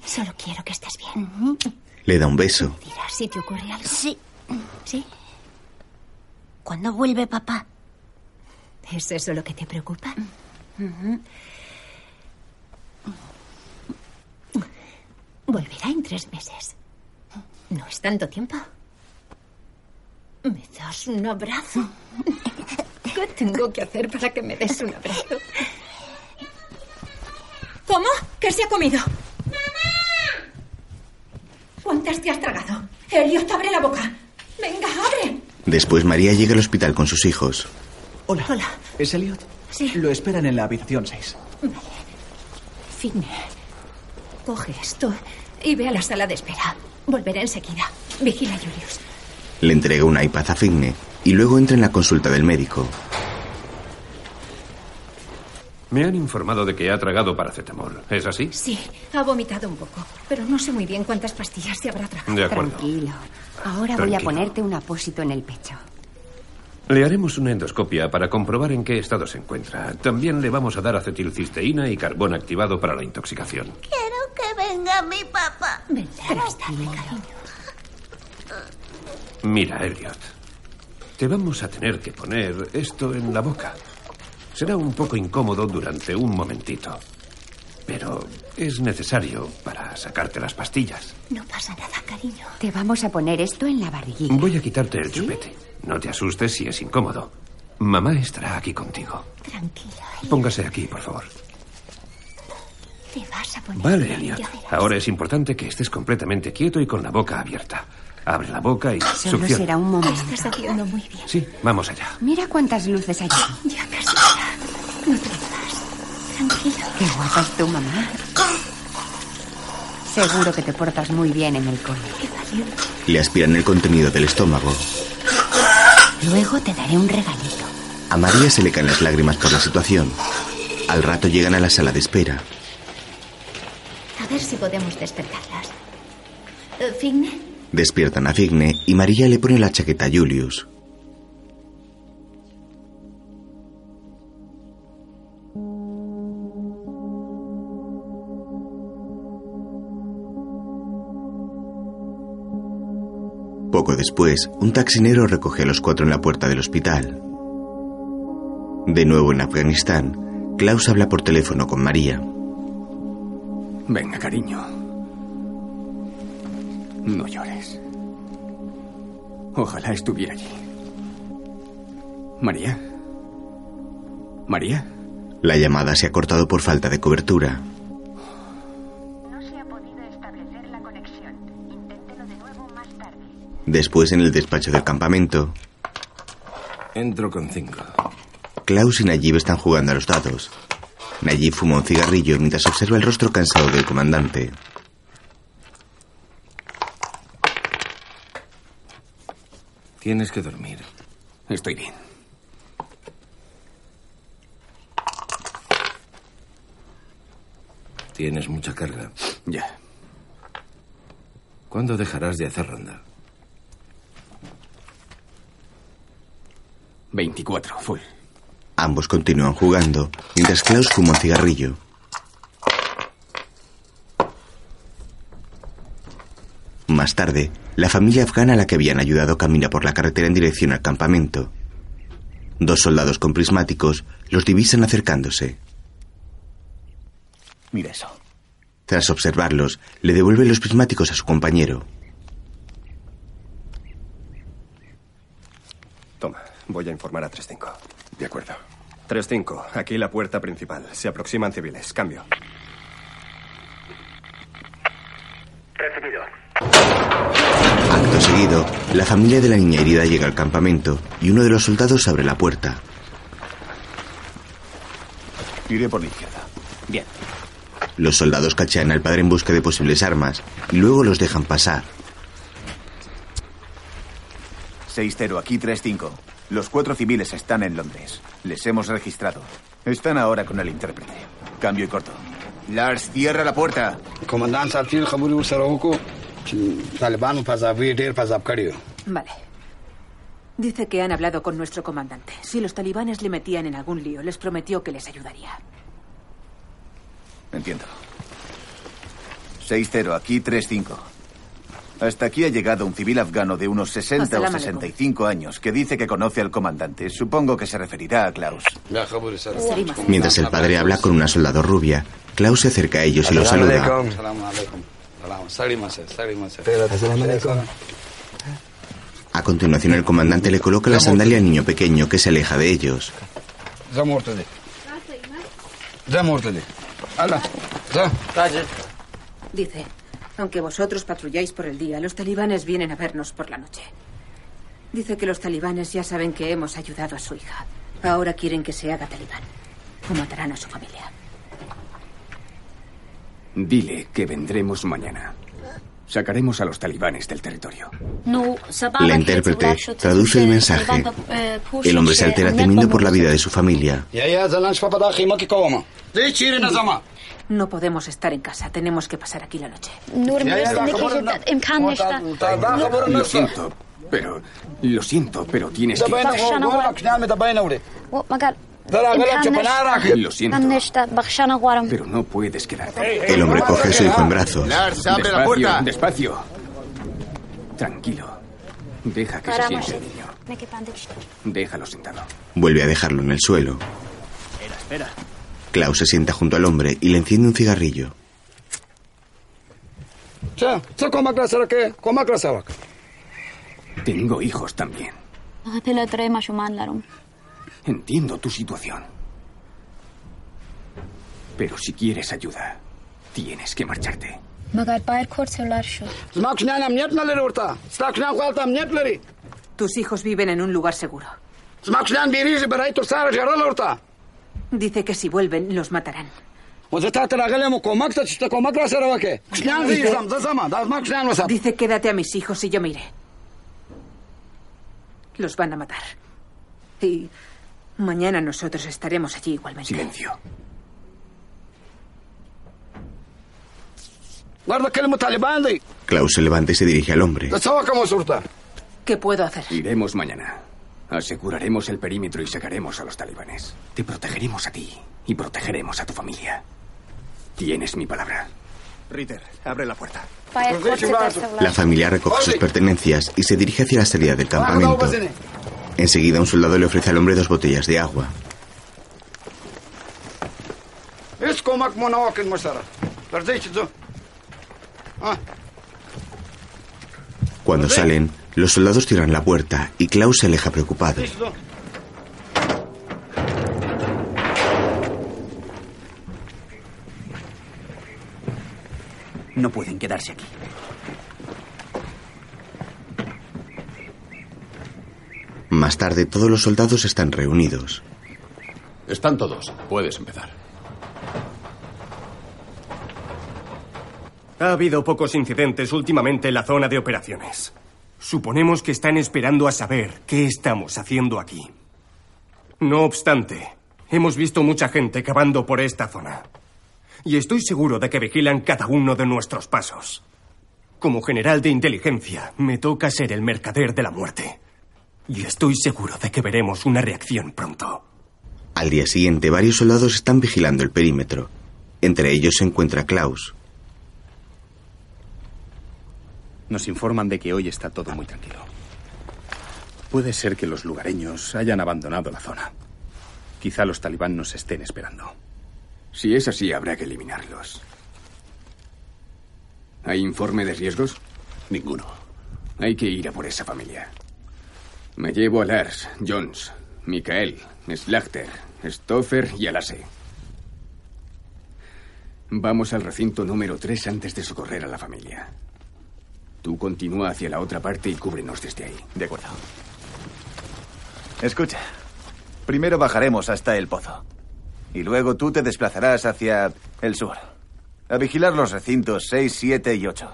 Solo quiero que estés bien. Le da un beso. Dirás si te ocurre algo. Sí. ¿Sí? ¿Cuándo vuelve papá? ¿Es eso lo que te preocupa? Volverá en tres meses. No es tanto tiempo. ¿Me das un abrazo? ¿Qué tengo que hacer para que me des un abrazo? ¿Cómo? ¿Qué se ha comido? ¡Mamá! ¿Cuántas te has tragado? Elliot, abre la boca. Venga, abre. Después María llega al hospital con sus hijos. Hola. Hola. ¿Es Elliot? Sí. Lo esperan en la habitación 6. Fine. Coge esto y ve a la sala de espera. Volveré enseguida. Vigila, Julius. Le entrega un iPad a Figne y luego entra en la consulta del médico. Me han informado de que ha tragado paracetamol. ¿Es así? Sí, ha vomitado un poco, pero no sé muy bien cuántas pastillas se habrá tragado. De acuerdo. Tranquilo. Ahora voy a ponerte un apósito en el pecho. Le haremos una endoscopia para comprobar en qué estado se encuentra. También le vamos a dar acetilcisteína y carbón activado para la intoxicación. Quiero que venga mi papá. Tarde, cariño. Mira, Elliot. Te vamos a tener que poner esto en la boca. Será un poco incómodo durante un momentito. Pero es necesario para sacarte las pastillas. No pasa nada, cariño. Te vamos a poner esto en la barriguita. Voy a quitarte el chupete. No te asustes si es incómodo. Mamá estará aquí contigo. Tranquilo. Póngase aquí, por favor. Te vas a poner. Vale, Elliot. Ahora es importante que estés completamente quieto y con la boca abierta. Abre la boca y Solo succiona. será un momento. estás haciendo muy bien. Sí, vamos allá. Mira cuántas luces hay aquí. Ya casi está. No te muevas. Tranquilo. Qué guapa es tu mamá. Seguro que te portas muy bien en el cole. Qué valiente. Le aspiran el contenido del estómago. Luego te daré un regalito. A María se le caen las lágrimas por la situación. Al rato llegan a la sala de espera. A ver si podemos despertarlas. Eh, ¿Figne? Despiertan a Figne y María le pone la chaqueta a Julius. Poco después, un taxinero recoge a los cuatro en la puerta del hospital. De nuevo en Afganistán, Klaus habla por teléfono con María. Venga, cariño. No llores. Ojalá estuviera allí. María. María. La llamada se ha cortado por falta de cobertura. Después, en el despacho del campamento, Entro con cinco. Klaus y Nayib están jugando a los dados. Nayib fuma un cigarrillo mientras observa el rostro cansado del comandante. Tienes que dormir. Estoy bien. Tienes mucha carga. Ya. ¿Cuándo dejarás de hacer ronda? 24, full. Ambos continúan jugando mientras Klaus fuma un cigarrillo. Más tarde, la familia afgana a la que habían ayudado camina por la carretera en dirección al campamento. Dos soldados con prismáticos los divisan acercándose. Mira eso. Tras observarlos, le devuelve los prismáticos a su compañero. Toma, voy a informar a 3-5. De acuerdo. 3-5, aquí la puerta principal. Se aproximan civiles. Cambio. Recibido. Acto la familia de la niña herida llega al campamento y uno de los soldados abre la puerta. Iré por la izquierda. Bien. Los soldados cachean al padre en busca de posibles armas y luego los dejan pasar. 6-0, aquí 3-5. Los cuatro civiles están en Londres. Les hemos registrado. Están ahora con el intérprete. Cambio y corto. Lars, cierra la puerta. Comandante Sartil, Hamuru Saroku. چې طالبانو فضاوي ډېر فضاب کړی و. Vale. Dice que han hablado con nuestro comandante. Si los talibanes le metían en algún lío, les prometió que les ayudaría. Entiendo. 6-0, aquí 3-5. Hasta aquí ha llegado un civil afgano de unos 60 o Assalamu alaikum. 65 años que dice que conoce al comandante. Supongo que se referirá a Klaus. Mientras el padre habla con una soldado rubia, Klaus se acerca a ellos y los saluda. vamos, salimos a salimos. A continuación el comandante le coloca la sandalia al niño pequeño que se aleja de ellos. Dice, aunque vosotros patrulláis por el día, los talibanes vienen a vernos por la noche. Dice que los talibanes ya saben que hemos ayudado a su hija. Ahora quieren que se haga talibán. O matarán a su familia. Dile que vendremos mañana. Sacaremos a los talibanes del territorio. La intérprete traduce el mensaje. Eh, el hombre se eh, altera temiendo por la vida de su familia. No podemos estar en casa. Tenemos que pasar aquí la noche. Lo siento, pero... Lo siento, pero tienes que... Lo siento. Pero no puedes quedarte. El hombre coge a su hijo en brazos. Lars, abre la puerta. Despacio. Tranquilo. Deja que se siente el niño. Déjalo sentado. Vuelve a dejarlo en el suelo. Espera, espera. Klaus se sienta junto al hombre y le enciende un cigarrillo. Tengo hijos también. Entiendo tu situación. Pero si quieres ayuda, tienes que marcharte. Tus hijos viven en un lugar seguro. Dice que si vuelven, los matarán. Dice, quédate a mis hijos y yo me iré. Los van a matar. Y Mañana nosotros estaremos allí igualmente. Silencio. Klaus se levanta y se dirige al hombre. ¿Qué puedo hacer? Iremos mañana. Aseguraremos el perímetro y sacaremos a los talibanes. Te protegeremos a ti y protegeremos a tu familia. Tienes mi palabra. Ritter, abre la puerta. La familia recoge sus pertenencias y se dirige hacia la salida del campamento. Enseguida un soldado le ofrece al hombre dos botellas de agua. Cuando salen, los soldados cierran la puerta y Klaus se aleja preocupado. No pueden quedarse aquí. Más tarde, todos los soldados están reunidos. Están todos. Puedes empezar. Ha habido pocos incidentes últimamente en la zona de operaciones. Suponemos que están esperando a saber qué estamos haciendo aquí. No obstante, hemos visto mucha gente cavando por esta zona. Y estoy seguro de que vigilan cada uno de nuestros pasos. Como general de inteligencia, me toca ser el mercader de la muerte. Y estoy seguro de que veremos una reacción pronto. Al día siguiente, varios soldados están vigilando el perímetro. Entre ellos se encuentra Klaus. Nos informan de que hoy está todo muy tranquilo. Puede ser que los lugareños hayan abandonado la zona. Quizá los talibán nos estén esperando. Si es así, habrá que eliminarlos. ¿Hay informe de riesgos? Ninguno. Hay que ir a por esa familia. Me llevo a Lars, Jones, Mikael, Slachter, Stoffer y Alase. Vamos al recinto número 3 antes de socorrer a la familia. Tú continúa hacia la otra parte y cúbrenos desde ahí. De acuerdo. Escucha. Primero bajaremos hasta el pozo. Y luego tú te desplazarás hacia el sur. A vigilar los recintos 6, 7 y 8.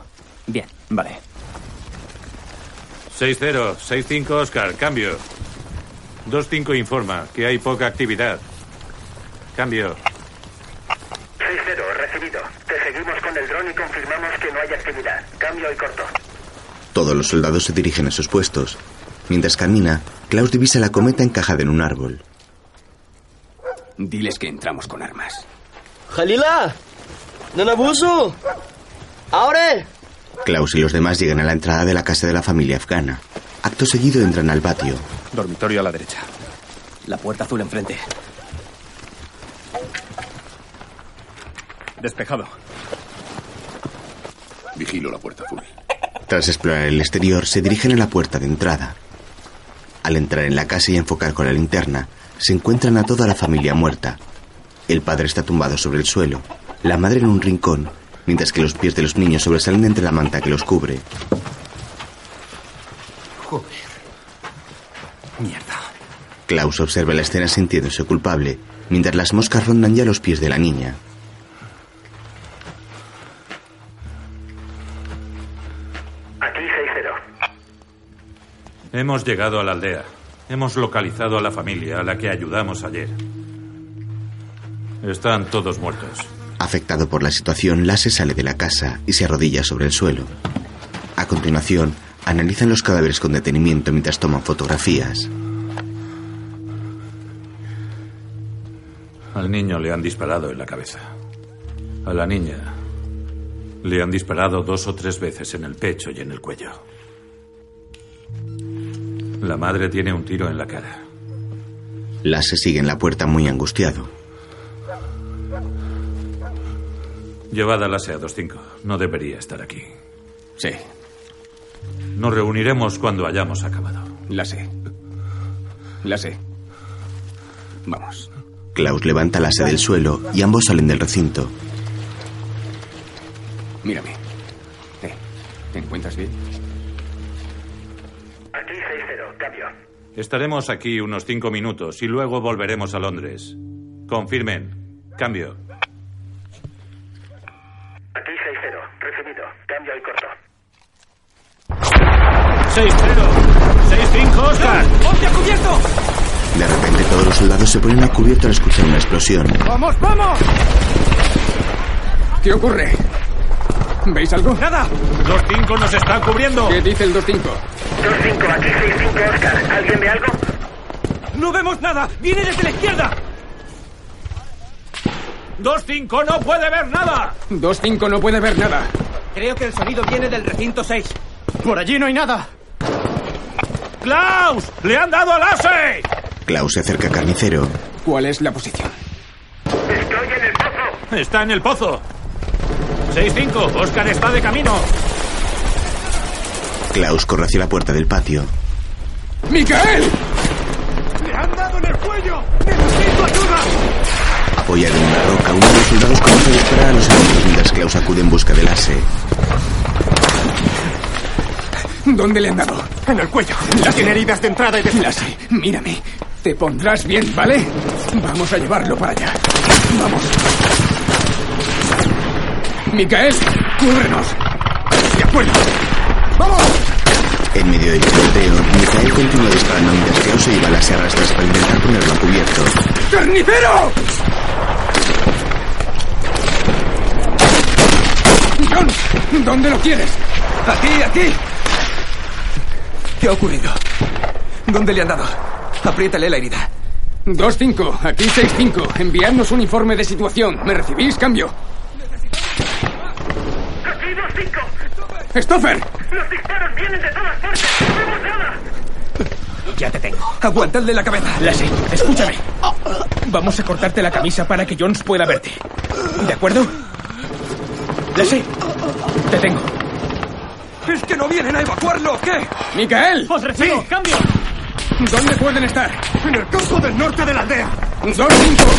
Bien. Vale. 6-0, 6-5 Oscar, cambio. 2-5 informa que hay poca actividad. Cambio. 6-0, recibido. Te seguimos con el dron y confirmamos que no hay actividad. Cambio y corto. Todos los soldados se dirigen a sus puestos. Mientras camina, Klaus divisa la cometa encajada en un árbol. Diles que entramos con armas. ¡Jalila! ¡No abuso! ¡Ahora! Klaus y los demás llegan a la entrada de la casa de la familia afgana. Acto seguido entran al patio. Dormitorio a la derecha. La puerta azul enfrente. Despejado. Vigilo la puerta azul. Tras explorar el exterior, se dirigen a la puerta de entrada. Al entrar en la casa y enfocar con la linterna, se encuentran a toda la familia muerta. El padre está tumbado sobre el suelo, la madre en un rincón, mientras que los pies de los niños sobresalen entre la manta que los cubre. Joder. Mierda. Klaus observa la escena sintiéndose culpable, mientras las moscas rondan ya los pies de la niña. Aquí 6-0. Hemos llegado a la aldea. Hemos localizado a la familia a la que ayudamos ayer. Están todos muertos. Afectado por la situación, Lasse sale de la casa y se arrodilla sobre el suelo. A continuación, analizan los cadáveres con detenimiento mientras toman fotografías. Al niño le han disparado en la cabeza. A la niña le han disparado dos o tres veces en el pecho y en el cuello. La madre tiene un tiro en la cara. Lasse sigue en la puerta muy angustiado. Llevad a la SEA 25. No debería estar aquí. Sí. Nos reuniremos cuando hayamos acabado. La sé. La sé. Vamos. Klaus levanta la asa del suelo y ambos salen del recinto. Mírame. Eh, ¿Te encuentras bien? Aquí 6-0, cambio. Estaremos aquí unos cinco minutos y luego volveremos a Londres. Confirmen. Cambio. Aquí 6-0, y corto. 6-0. 6-5, Oscar. ¡Ponte a cubierto! De repente todos los soldados se ponen a cubierto al escuchar una explosión. ¡Vamos, vamos! ¿Qué ocurre? ¿Veis algo? ¡Nada! 2-5 nos está cubriendo. ¿Qué dice el 2-5? 2-5, aquí 6-5, Oscar. ¿Alguien ve algo? ¡No vemos nada! ¡Viene desde la izquierda! 2-5 no puede ver nada. 2-5 no puede ver nada. Creo que el sonido viene del recinto 6. Por allí no hay nada. ¡Klaus! ¡Le han dado al ase! Klaus se acerca a Carnicero. ¿Cuál es la posición? Estoy en el pozo. Está en el pozo. 6-5, Oscar está de camino. Klaus corre hacia la puerta del patio. ¡Micael! ¡Le han dado en el cuello! ¡Necesito ayuda! Apoyado en una roca, uno de los soldados comienza a disparar a los enemigos mientras Klaus acude en busca del ase. ¿Dónde le han dado? En el cuello. Ya tiene heridas de entrada y de salida. Lase, mírame. Te pondrás bien, ¿vale? Vamos a llevarlo para allá. Vamos. Micael, cúbrenos. De acuerdo. ¡Vamos! En medio del tiroteo, Micael continúa disparando mientras Klaus se lleva las arrastras para intentar ponerlo a cubierto. ¡Carnicero! John, ¿dónde lo quieres? Aquí, aquí. ¿Qué ha ocurrido? ¿Dónde le han dado? Apriétale la herida. 2-5, aquí 6-5. Enviadnos un informe de situación. ¿Me recibís? Cambio. Aquí 2-5. ¡Stoffer! Los disparos vienen de todas partes. No vemos nada. Ya te tengo. Aguantadle la cabeza. Lassie, escúchame. Vamos a cortarte la camisa para que Jones pueda verte. ¿De acuerdo? Lassie, te tengo. ¿Es que no vienen a evacuarlo o qué? ¡Micael! ¡Os recibo! ¡Cambio! ¿Dónde pueden estar? En el campo del norte de la aldea. 2-5,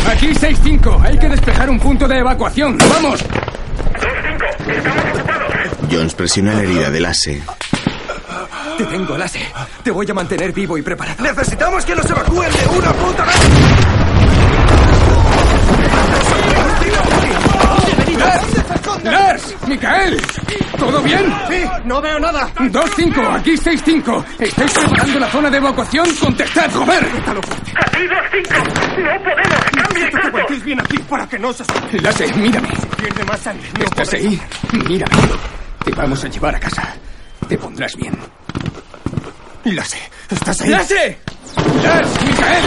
aquí 6-5. Hay que despejar un punto de evacuación. ¡Vamos! 2-5, estamos ocupados. Jones presiona la herida del ase. Te tengo, Lase. Te voy a mantener vivo y preparado. ¡Necesitamos que nos evacúen de una puta vez! Lars, Micael, ¿todo bien? Sí, no veo nada. 2-5, aquí 6-5. ¿Estáis preparando la zona de evacuación? Contestad, joder. ¡Aquí 2-5! ¡No podemos! ¡Cambia y que salto! estéis bien aquí para que no se. Lase, mírame. Pierde más sangre. No ¿Estás podré. ahí? Mírame. Te vamos a llevar a casa. Te pondrás bien. Lase, ¿estás ahí? ¡Lase! ¡Lars, Micael!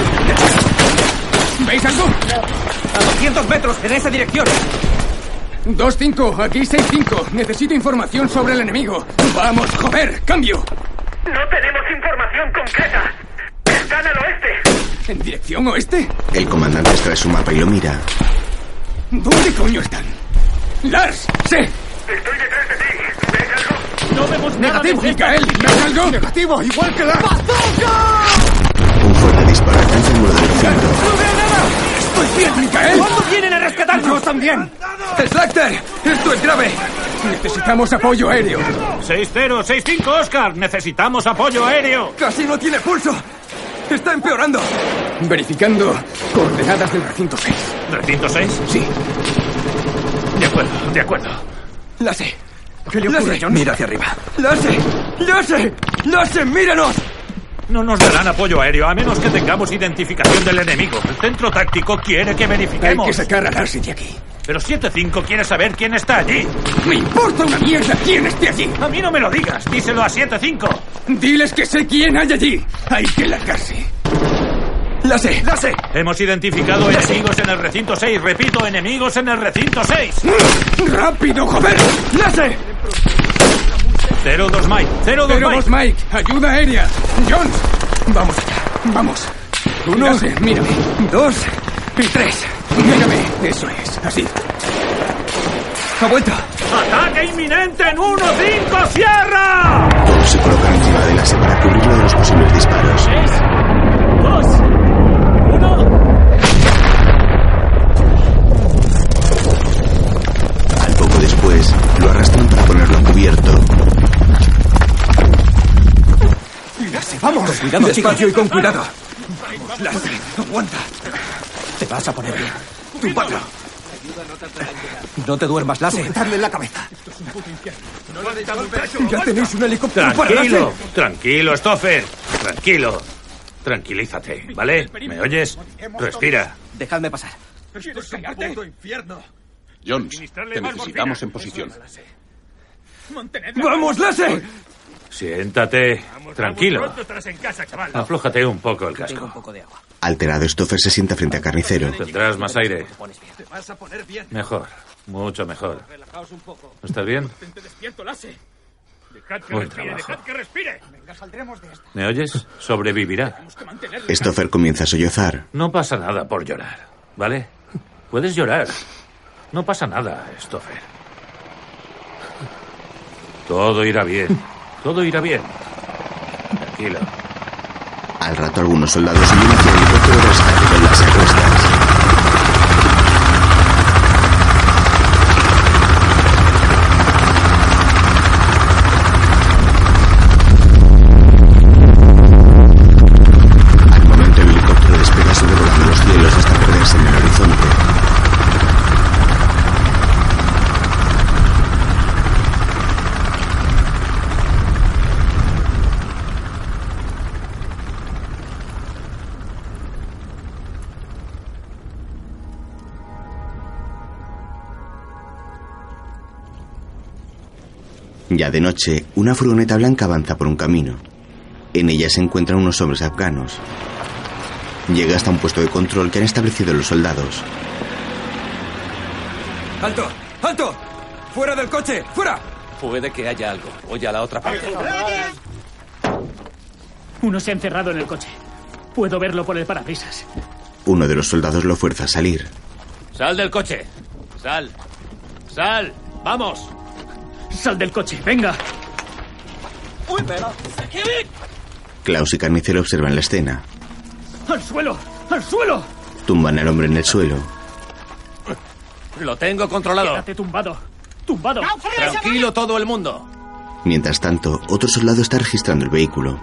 ¿Veis algo? A 200 metros, en esa dirección. 2-5, aquí 6-5. Necesito información sobre el enemigo. Vamos, joder, cambio. ¡No tenemos información concreta! ¡Están al oeste! ¿En dirección oeste? El comandante extrae su mapa y lo mira. ¿Dónde coño están? Lars, sé. Estoy detrás de ti. ¿Ves algo? No vemos Negativo, Micael. ¿Ves algo? Negativo, igual que la... Un fuerte disparo alcanza el muro del recinto. Estoy bien, Micael. ¿Cuándo vienen a rescatarnos? Yo también. ¡Slacter! ¡Esto es grave! Necesitamos apoyo aéreo. 6-0, 6-5, Oscar. Necesitamos apoyo aéreo. Casi no tiene pulso. Está empeorando. Verificando coordenadas del recinto 6. ¿Recinto 6? Sí. De acuerdo, de acuerdo. Lase. ¿Qué le ocurre, John? Mira hacia arriba. Lase. Lase. Lase, míranos. No nos darán apoyo aéreo a menos que tengamos identificación del enemigo. El centro táctico quiere que Hay verifiquemos. que sacar a Lars de aquí. Pero 7-5 quiere saber quién está allí. Me importa una mierda quién esté allí. A mí no me lo digas. Díselo a 7-5. Diles que sé quién hay allí. Hay que largarse. Lase. Lase. Hemos identificado enemigos en el recinto 6. Repito, enemigos en el recinto 6. ¡Rápido, joder! Lase. 0-2 Mike. 0-2 Pero Mike. Mike, ayuda aérea. Jones, vamos allá. Vamos. Uno. Lase, mírame. Dos. Y tres. Mírame. Eso es. Así. Ha vuelto. ¡Ataque inminente en 1-5! ¡Cierra! Todos se colocan encima de Lase para cubrirlo de los posibles disparos. Dos. Uno. Al poco después, lo arrastran para ponerlo a cubierto. Lase, vamos. Con cuidado, Despacio y con cuidado. Lase, aguanta. Te vas a poner bien. Tu pato. No te duermas, Lase. Darle en la cabeza. Ya tenéis un helicóptero para Tranquilo, Lase. tranquilo, Stoffer. Tranquilo. Tranquilízate, ¿vale? ¿Me oyes? Respira. Dejadme pasar. infierno. Jones, te necesitamos en posición. ¡Vamos, Lase! Siéntate. Tranquilo. en casa, chaval. Aflójate un poco el casco. poco de agua. Alterado, Stoffer se sienta frente a Carnicero. Tendrás más aire. Te vas a poner bien. Mejor. Mucho mejor. Relajaos un poco. ¿Estás bien? Te despierto, Lase. Dejad que Buen respire, trabajo. dejad que respire. Venga, saldremos de esta. ¿Me oyes? Sobrevivirá. Stoffer comienza a sollozar. No pasa nada por llorar, ¿vale? Puedes llorar. No pasa nada, Stoffer. Todo irá bien. Todo irá bien. Tranquilo. Al rato, algunos soldados huyen hacia el helicóptero de rescate con Lase Ya de noche, una furgoneta blanca avanza por un camino. En ella se encuentran unos hombres afganos. Llega hasta un puesto de control que han establecido los soldados. ¡Alto! ¡Alto! ¡Fuera del coche! ¡Fuera! Puede que haya algo. Voy a la otra parte. Uno se ha encerrado en el coche. Puedo verlo por el parabrisas. Uno de los soldados lo fuerza a salir. Sal del coche. Sal. Sal. Vamos. Sal del coche, venga. Klaus y Carnicero observan la escena. ¡Al suelo! ¡Al suelo! Tumban al hombre en el suelo. Lo tengo controlado. Quédate tumbado. Tumbado. Tranquilo todo el mundo. Mientras tanto, otro soldado está registrando el vehículo.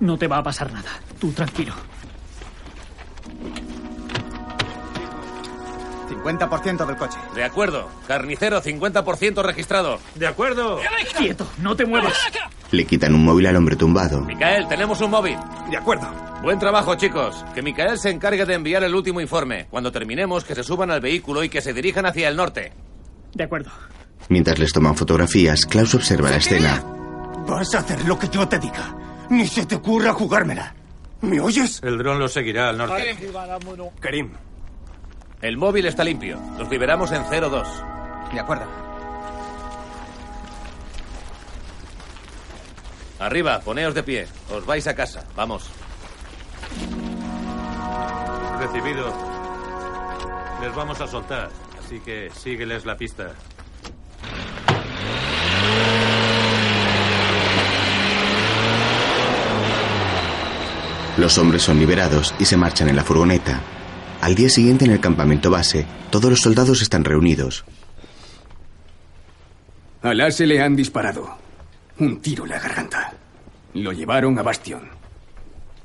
No te va a pasar nada. Tú tranquilo. 50% del coche. De acuerdo. Carnicero, 50% registrado. De acuerdo. Quieto, no te muevas. Le quitan un móvil al hombre tumbado. Micael, tenemos un móvil. De acuerdo. Buen trabajo, chicos. Que Micael se encargue de enviar el último informe. Cuando terminemos, que se suban al vehículo y que se dirijan hacia el norte. De acuerdo. Mientras les toman fotografías, Klaus observa la escena. Vas a hacer lo que yo te diga. Ni se te ocurra jugármela. ¿Me oyes? El dron lo seguirá al norte. Karim. El móvil está limpio. Los liberamos en 02. De acuerdo. Arriba, poneos de pie. Os vais a casa. Vamos. Recibido. Les vamos a soltar, así que sígueles la pista. Los hombres son liberados y se marchan en la furgoneta. Al día siguiente en el campamento base, todos los soldados están reunidos. A Lasse le han disparado. Un tiro en la garganta. Lo llevaron a Bastion.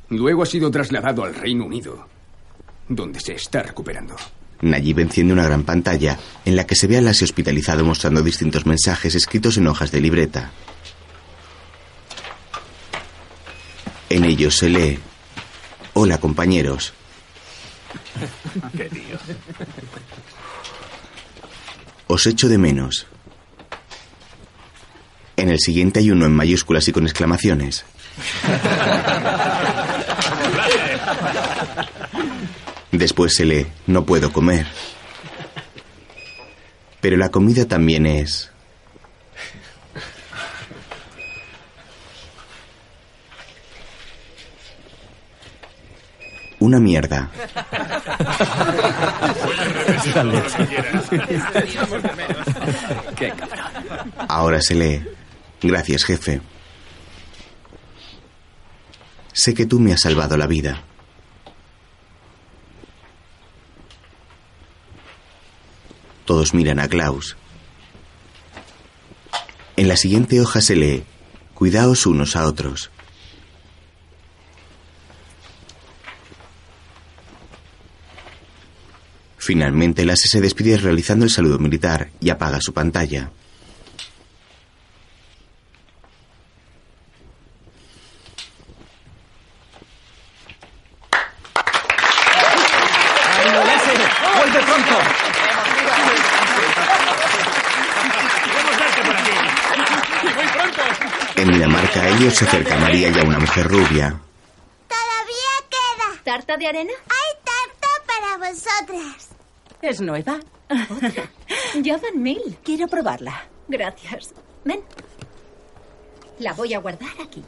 Luego ha sido trasladado al Reino Unido, donde se está recuperando. Nayib enciende una gran pantalla en la que se ve a Lassie hospitalizado mostrando distintos mensajes escritos en hojas de libreta. En ellos se lee: Hola compañeros. Qué tío. Os echo de menos. En el siguiente hay uno en mayúsculas y con exclamaciones. Después se lee, no puedo comer. Pero la comida también es... Una mierda. Ahora se lee. Gracias, jefe. Sé que tú me has salvado la vida. Todos miran a Klaus. En la siguiente hoja se lee, Cuidaos unos a otros. Finalmente, Lasse se despide realizando el saludo militar y apaga su pantalla. ¡Vuelve pronto! En Dinamarca, ellos se acerca a María y a una mujer rubia. ¿Tarta de arena? Hay tarta para vosotras. ¿Es nueva? ¿Otra? Ya van mil. Quiero probarla. Gracias. Ven. La voy a guardar aquí.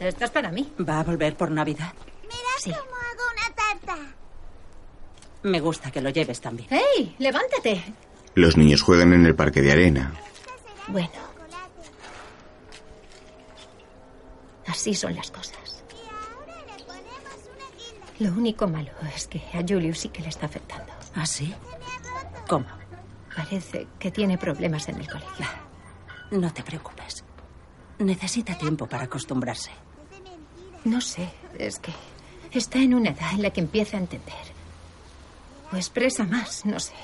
Esta es para mí. ¿Va a volver por Navidad? Sí. ¿Cómo hago una tarta? Me gusta que lo lleves también. ¡Hey! ¡Levántate! Los niños juegan en el parque de arena. Bueno. Así son las cosas. Lo único malo es que a Julius sí que le está afectando. ¿Ah, sí? ¿Cómo? Parece que tiene problemas en el colegio. No te preocupes. Necesita tiempo para acostumbrarse. No sé, es que está en una edad en la que empieza a entender. O expresa más, no sé.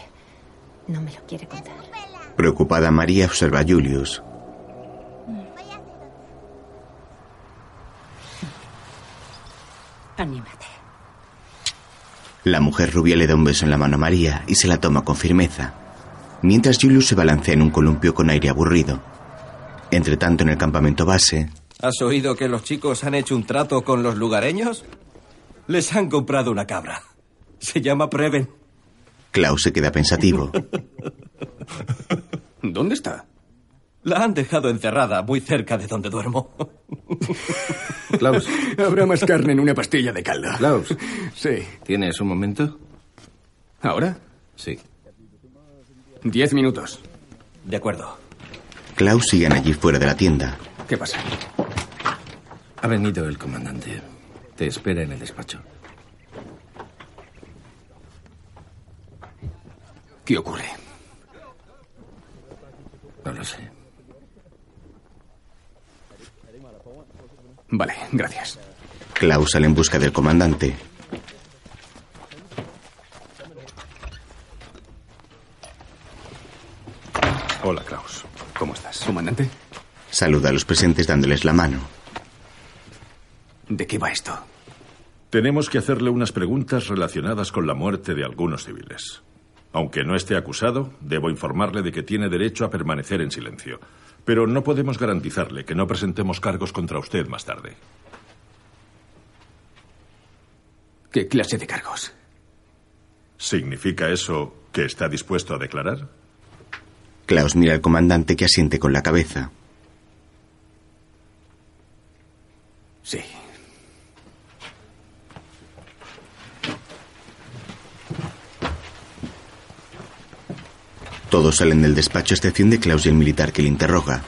No me lo quiere contar. Preocupada, María observa a Julius. Anímate. La mujer rubia le da un beso en la mano a María y se la toma con firmeza. Mientras Julius se balancea en un columpio con aire aburrido. Entre tanto, en el campamento base, ¿Has oído que los chicos han hecho un trato con los lugareños? Les han comprado una cabra. Se llama Preven. Klaus se queda pensativo. ¿Dónde está? La han dejado encerrada muy cerca de donde duermo. Klaus. Habrá más carne en una pastilla de caldo. Klaus. Sí. ¿Tienes un momento? ¿Ahora? Sí. Diez minutos. De acuerdo. Klaus siguen allí fuera de la tienda. ¿Qué pasa? Ha venido el comandante. Te espera en el despacho. ¿Qué ocurre? No lo sé. Vale, gracias. Klaus sale en busca del comandante. Hola, Klaus. ¿Cómo estás? Comandante. Saluda a los presentes dándoles la mano. ¿De qué va esto? Tenemos que hacerle unas preguntas relacionadas con la muerte de algunos civiles. Aunque no esté acusado, debo informarle de que tiene derecho a permanecer en silencio. Pero no podemos garantizarle que no presentemos cargos contra usted más tarde. ¿Qué clase de cargos? ¿Significa eso que está dispuesto a declarar? Klaus mira al comandante que asiente con la cabeza. Sí. Todos salen del despacho a excepción de Klaus y el militar que le interroga.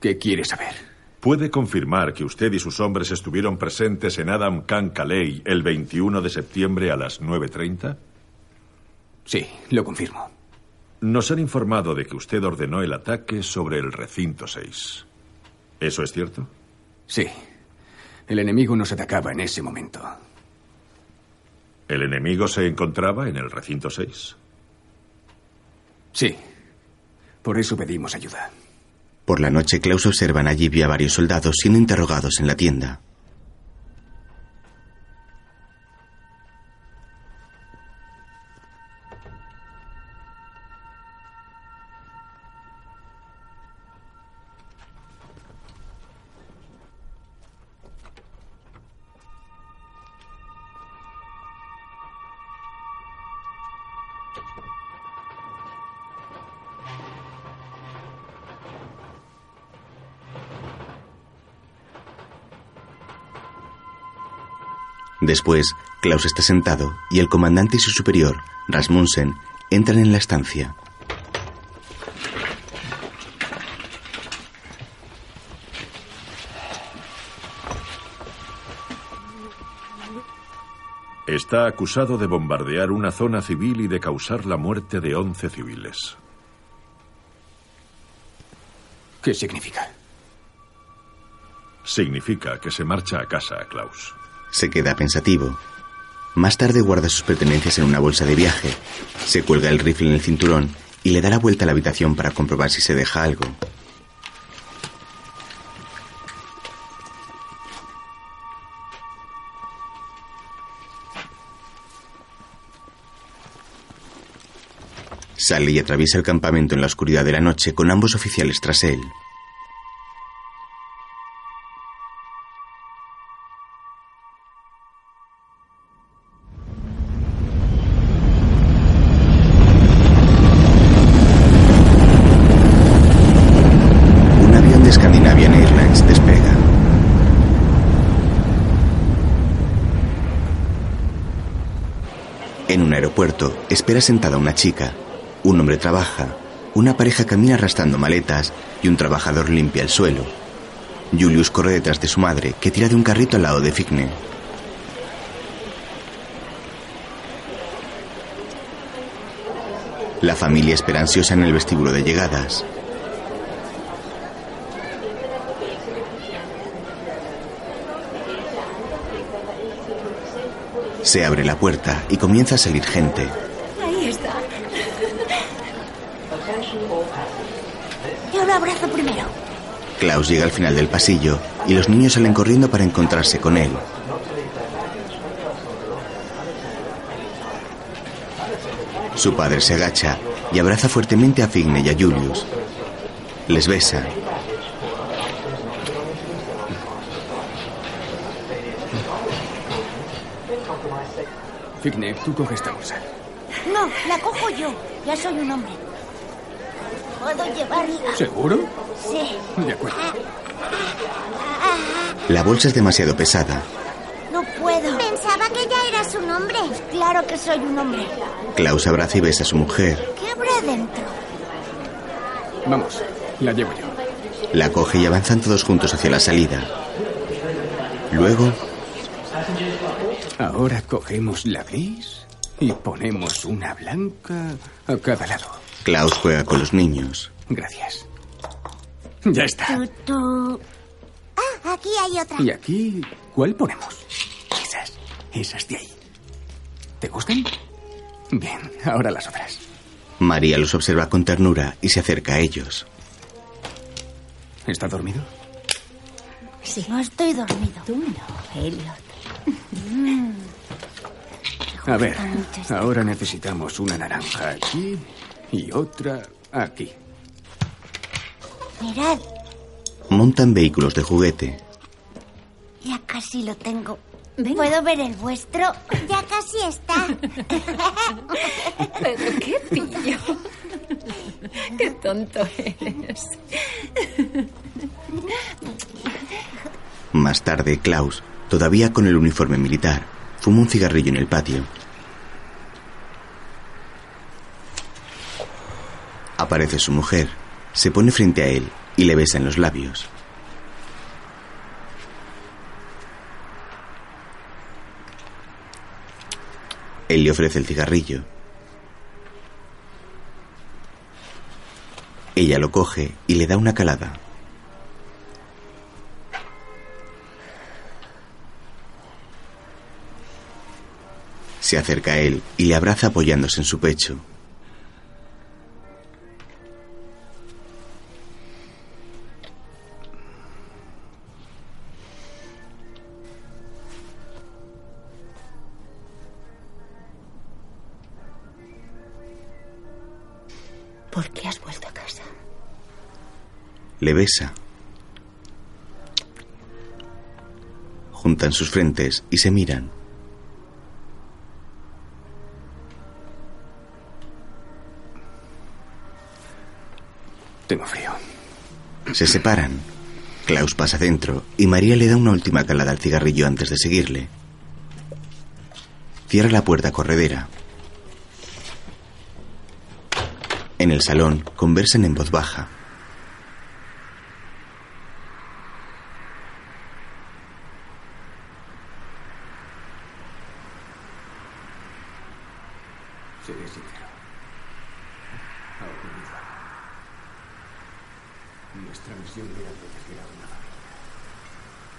¿Qué quiere saber? ¿Puede confirmar que usted y sus hombres estuvieron presentes en Adam Khan Calais el 21 de septiembre a las 9.30? Sí, lo confirmo. Nos han informado de que usted ordenó el ataque sobre el recinto 6. ¿Eso es cierto? Sí. El enemigo nos atacaba en ese momento. ¿El enemigo se encontraba en el recinto 6? Sí. Por eso pedimos ayuda. Por la noche, Klaus observa a Najib y a varios soldados siendo interrogados en la tienda. Después, Klaus está sentado y el comandante y su superior, Rasmussen, entran en la estancia. Está acusado de bombardear una zona civil y de causar la muerte de 11 civiles. ¿Qué significa? Significa que se marcha a casa, Klaus. Se queda pensativo. Más tarde guarda sus pertenencias en una bolsa de viaje. Se cuelga el rifle en el cinturón y le da la vuelta a la habitación para comprobar si se deja algo. Sale y atraviesa el campamento en la oscuridad de la noche con ambos oficiales tras él. Espera sentada una chica. Un hombre trabaja. Una pareja camina arrastrando maletas y un trabajador limpia el suelo. Julius corre detrás de su madre, que tira de un carrito al lado de Figne. La familia espera ansiosa en el vestíbulo de llegadas. Se abre la puerta y comienza a salir gente. Ahí está. Yo lo abrazo primero. Klaus llega al final del pasillo y los niños salen corriendo para encontrarse con él. Su padre se agacha y abraza fuertemente a Figne y a Julius. Les besa. Figne, tú coge esta bolsa. No, la cojo yo. Ya soy un hombre. ¿Puedo llevarla? ¿Seguro? Sí. De acuerdo. La bolsa es demasiado pesada. No puedo. Pensaba que ya eras un hombre. Claro que soy un hombre. Klaus abraza y besa a su mujer. ¿Qué habrá dentro? Vamos, la llevo yo. La coge y avanzan todos juntos hacia la salida. Luego, Ahora cogemos la gris y ponemos una blanca a cada lado. Klaus juega con los niños. Gracias. Ya está. Tú, tú. Ah, aquí hay otra. ¿Y aquí cuál ponemos? Esas. Esas de ahí. ¿Te gustan? Bien, ahora las otras. María los observa con ternura y se acerca a ellos. ¿Está dormido? Sí. No estoy dormido. Tú no, Elliot. A ver, ahora necesitamos una naranja aquí y otra aquí. Mirad, Montan vehículos de juguete. ya casi lo tengo. ¿Puedo ver el vuestro? Ya casi está. Pero qué pillo. Qué tonto eres. Más tarde, Klaus, todavía con el uniforme militar, fuma un cigarrillo en el patio. Aparece su mujer, se pone frente a él y le besa en los labios. Él le ofrece el cigarrillo. Ella lo coge y le da una calada. Se acerca a él y le abraza apoyándose en su pecho. Le besa. Juntan sus frentes y se miran. Tengo frío. Se separan. Klaus pasa dentro y María le da una última calada al cigarrillo antes de seguirle. Cierra la puerta corredera. En el salón conversan en voz baja. Seré sincero. Ha ocurrido algo. Nuestra misión era proteger a una familia.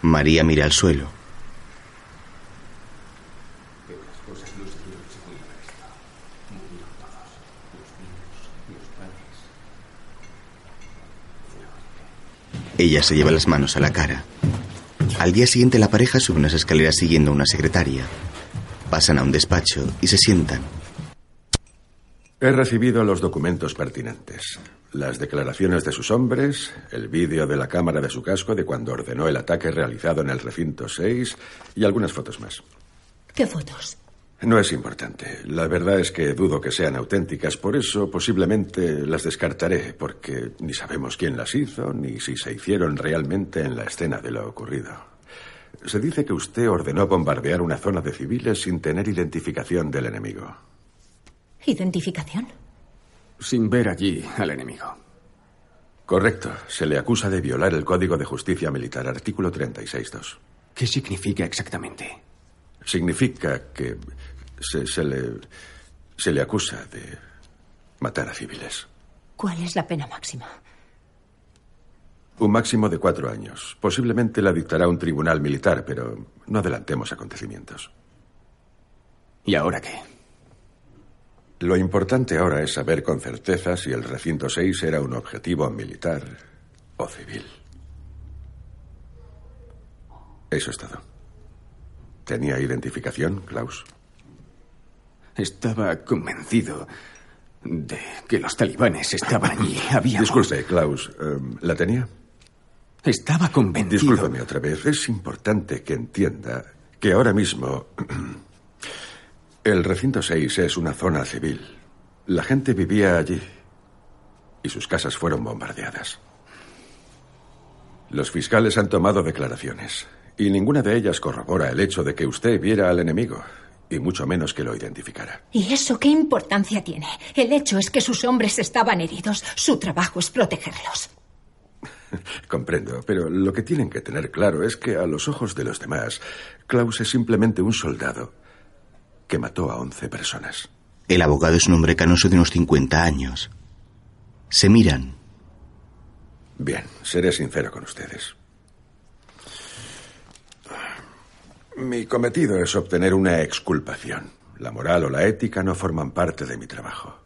María mira al suelo. Ella se lleva las manos a la cara. Al día siguiente la pareja sube unas escaleras siguiendo a una secretaria. Pasan a un despacho y se sientan. He recibido los documentos pertinentes. Las declaraciones de sus hombres, el vídeo de la cámara de su casco de cuando ordenó el ataque realizado en el recinto 6 y algunas fotos más. ¿Qué fotos? No es importante. La verdad es que dudo que sean auténticas, por eso posiblemente las descartaré, porque ni sabemos quién las hizo, ni si se hicieron realmente en la escena de lo ocurrido. Se dice que usted ordenó bombardear una zona de civiles sin tener identificación del enemigo. ¿Identificación? Sin ver allí al enemigo. Correcto. Se le acusa de violar el Código de Justicia Militar, artículo 36.2. ¿Qué significa exactamente? Significa que se, se le, se le acusa de matar a civiles. ¿Cuál es la pena máxima? Un máximo de cuatro años. Posiblemente la dictará un tribunal militar, pero no adelantemos acontecimientos. ¿Y ahora qué? Lo importante ahora es saber con certeza si el recinto 6 era un objetivo militar o civil. Eso es todo. ¿Tenía identificación, Klaus? Estaba convencido de que los talibanes estaban allí. Había. Disculpe, Klaus. eh, ¿La tenía? Estaba convencido. Discúlpeme otra vez. Es importante que entienda que ahora mismo el recinto 6 es una zona civil. La gente vivía allí y sus casas fueron bombardeadas. Los fiscales han tomado declaraciones y ninguna de ellas corrobora el hecho de que usted viera al enemigo y mucho menos que lo identificara. ¿Y eso qué importancia tiene? El hecho es que sus hombres estaban heridos. Su trabajo es protegerlos. Comprendo, pero lo que tienen que tener claro es que a los ojos de los demás, Klaus es simplemente un soldado que mató a 11 personas. El abogado es un hombre canoso de unos 50 años. Se miran. Bien, seré sincero con ustedes. Mi cometido es obtener una exculpación. La moral o la ética no forman parte de mi trabajo.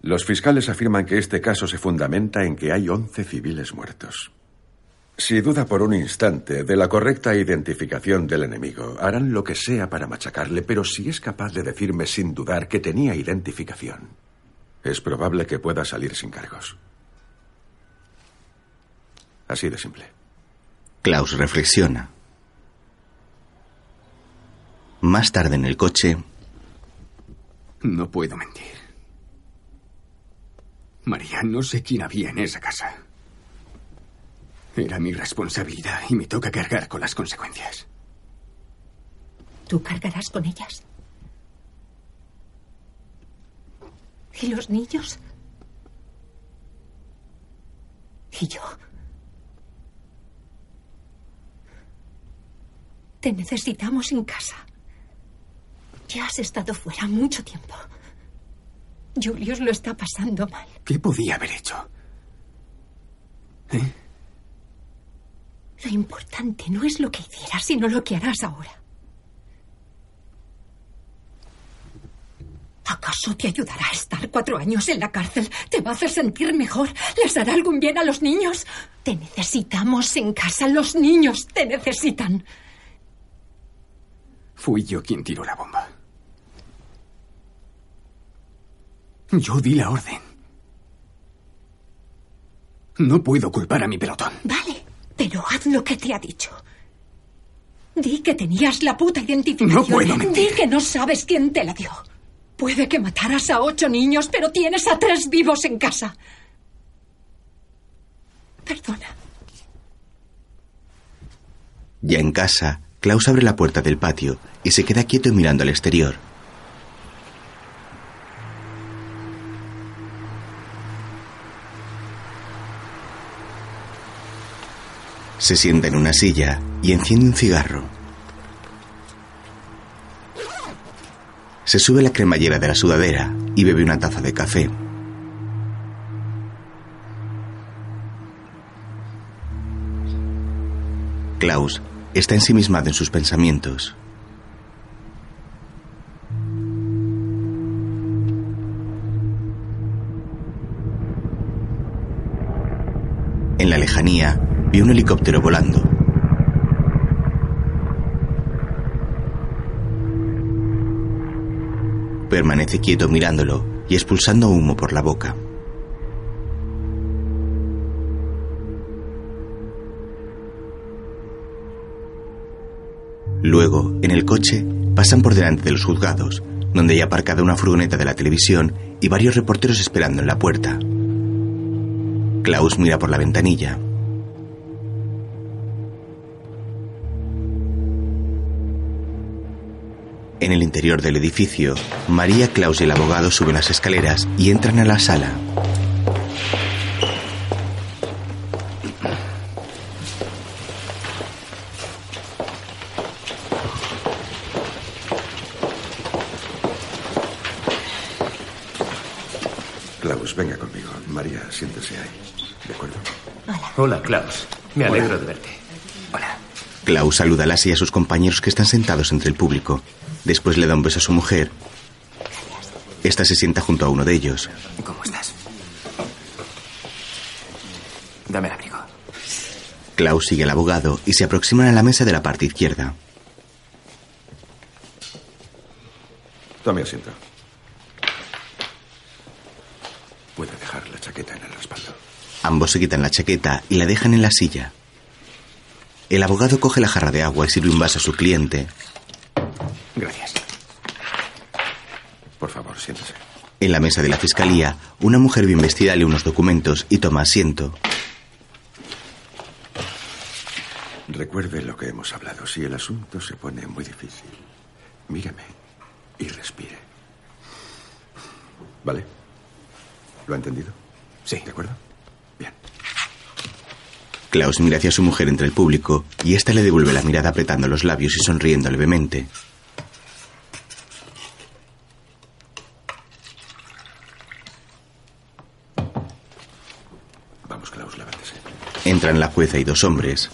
Los fiscales afirman que este caso se fundamenta en que hay 11 civiles muertos. Si duda por un instante de la correcta identificación del enemigo, harán lo que sea para machacarle, pero si es capaz de decirme sin dudar que tenía identificación, es probable que pueda salir sin cargos. Así de simple. Klaus reflexiona. Más tarde en el coche. No puedo mentir. María, no sé quién había en esa casa. Era mi responsabilidad y me toca cargar con las consecuencias. ¿Tú cargarás con ellas? ¿Y los niños? ¿Y yo? Te necesitamos en casa. Ya has estado fuera mucho tiempo. Julius lo está pasando mal. ¿Qué podía haber hecho? ¿Eh? Lo importante no es lo que hicieras, sino lo que harás ahora. ¿Acaso te ayudará a estar cuatro años en la cárcel? ¿Te va a hacer sentir mejor? ¿Les hará algún bien a los niños? Te necesitamos en casa. Los niños te necesitan. Fui yo quien tiró la bomba. Yo di la orden. No puedo culpar a mi pelotón. Vale, pero haz lo que te ha dicho. Di que tenías la puta identificación. No puedo mentir. Di que no sabes quién te la dio. Puede que mataras a ocho niños, pero tienes a tres vivos en casa. Perdona. Ya en casa, Klaus abre la puerta del patio y se queda quieto mirando al exterior. Se sienta en una silla y enciende un cigarro. Se sube la cremallera de la sudadera y bebe una taza de café. Klaus está ensimismado en sus pensamientos. En la lejanía, ve un helicóptero volando. Permanece quieto mirándolo y expulsando humo por la boca. Luego, en el coche, pasan por delante de los juzgados, donde hay aparcada una furgoneta de la televisión y varios reporteros esperando en la puerta. Klaus mira por la ventanilla. En el interior del edificio, María, Klaus y el abogado suben las escaleras y entran a la sala. Klaus, venga conmigo. María, siéntese ahí. ¿De acuerdo? Hola, Klaus. Me Hola. alegro de verte. Klaus saluda a Lassie y a sus compañeros que están sentados entre el público. Después le da un beso a su mujer. Esta se sienta junto a uno de ellos. ¿Cómo estás? Dame el abrigo. Klaus sigue al abogado y se aproximan a la mesa de la parte izquierda. Tome asiento. Puede dejar la chaqueta en el respaldo. Ambos se quitan la chaqueta y la dejan en la silla. El abogado coge la jarra de agua y sirve un vaso a su cliente. Gracias. Por favor, siéntese. En la mesa de la fiscalía, una mujer bien vestida lee unos documentos y toma asiento. Recuerde lo que hemos hablado. Si el asunto se pone muy difícil, míreme y respire. ¿Vale? ¿Lo ha entendido? Sí. ¿De acuerdo? Klaus mira hacia su mujer entre el público y ésta le devuelve la mirada apretando los labios y sonriendo levemente. Vamos, Klaus, levántese. Entran la jueza y dos hombres.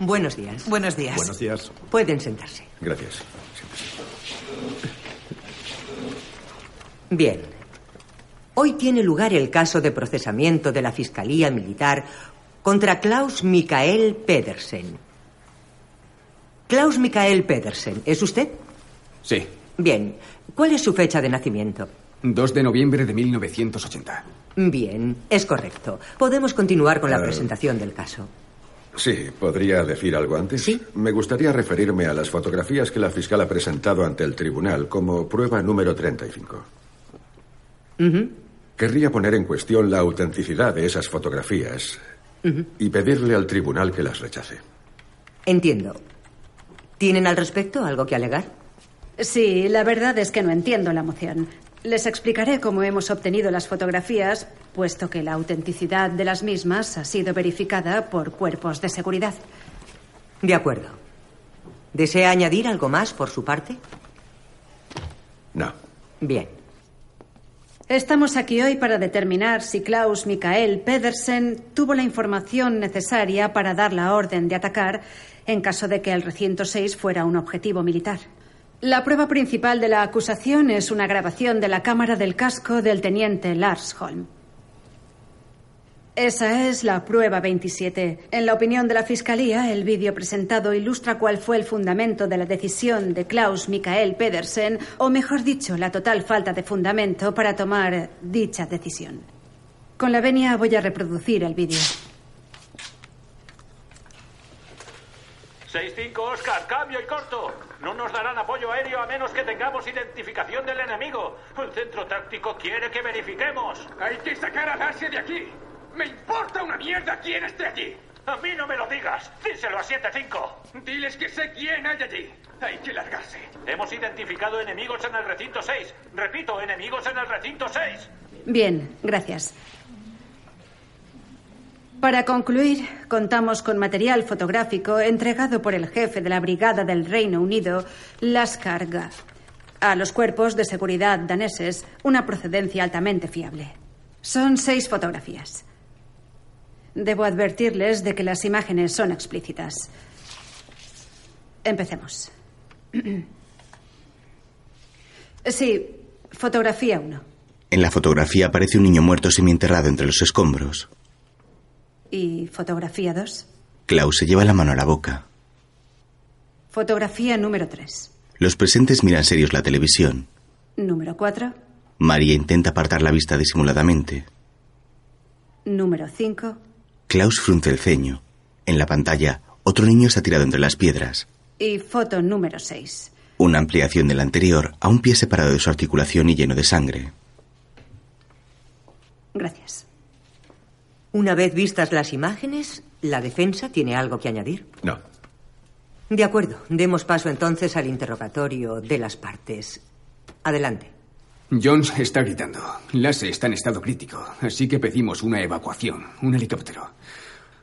Buenos días. Buenos días. Buenos días. Pueden sentarse. Gracias. Bien. Hoy tiene lugar el caso de procesamiento de la Fiscalía Militar contra Klaus Mikael Pedersen. Klaus Mikael Pedersen, ¿es usted? Sí. Bien. ¿Cuál es su fecha de nacimiento? 2 de noviembre de 1980. Bien, es correcto. Podemos continuar con la Eh. presentación del caso. Sí, ¿podría decir algo antes? Sí. Me gustaría referirme a las fotografías que la fiscal ha presentado ante el tribunal como prueba número 35. Ujú, Querría poner en cuestión la autenticidad de esas fotografías y pedirle al tribunal que las rechace. Entiendo. ¿Tienen al respecto algo que alegar? Sí, la verdad es que no entiendo la moción. Les explicaré cómo hemos obtenido las fotografías, puesto que la autenticidad de las mismas ha sido verificada por cuerpos de seguridad. De acuerdo. ¿Desea añadir algo más por su parte? No. Bien. Estamos aquí hoy para determinar si Klaus Mikael Pedersen tuvo la información necesaria para dar la orden de atacar en caso de que el recinto 6 fuera un objetivo militar. La prueba principal de la acusación es una grabación de la cámara del casco del teniente Lars Holm. Esa es la prueba 27. En la opinión de la Fiscalía, el vídeo presentado ilustra cuál fue el fundamento de la decisión de Klaus Mikael Pedersen, o mejor dicho, la total falta de fundamento para tomar dicha decisión. Con la venia voy a reproducir el vídeo. 6-5, Oscar, cambio y corto. No nos darán apoyo aéreo a menos que tengamos identificación del enemigo. El centro táctico quiere que verifiquemos. Hay que sacar a Darcy de aquí. Me importa una mierda quién esté allí. A mí no me lo digas. Díselo a 7-5. Diles que sé quién hay allí. Hay que largarse. Hemos identificado enemigos en el recinto 6. Repito, enemigos en el recinto 6. Bien, gracias. Para concluir, contamos con material fotográfico entregado por el jefe de la Brigada del Reino Unido, Laskar Gath, a los cuerpos de seguridad daneses, una procedencia altamente fiable. Son seis fotografías. Debo advertirles de que las imágenes son explícitas. Empecemos. Sí, fotografía 1. En la fotografía aparece un niño muerto semienterrado entre los escombros. ¿Y fotografía 2? Klaus se lleva la mano a la boca. Fotografía número 3. Los presentes miran serios la televisión. Número 4. María intenta apartar la vista disimuladamente. Número 5. Klaus frunce el ceño. En la pantalla, otro niño está tirado entre las piedras. Y foto número 6. Una ampliación de la anterior, a un pie separado de su articulación y lleno de sangre. Gracias. Una vez vistas las imágenes, ¿la defensa tiene algo que añadir? No. De acuerdo. Demos paso entonces al interrogatorio de las partes. Adelante. Jones está gritando. Lasse está en estado crítico, así que pedimos una evacuación, un helicóptero.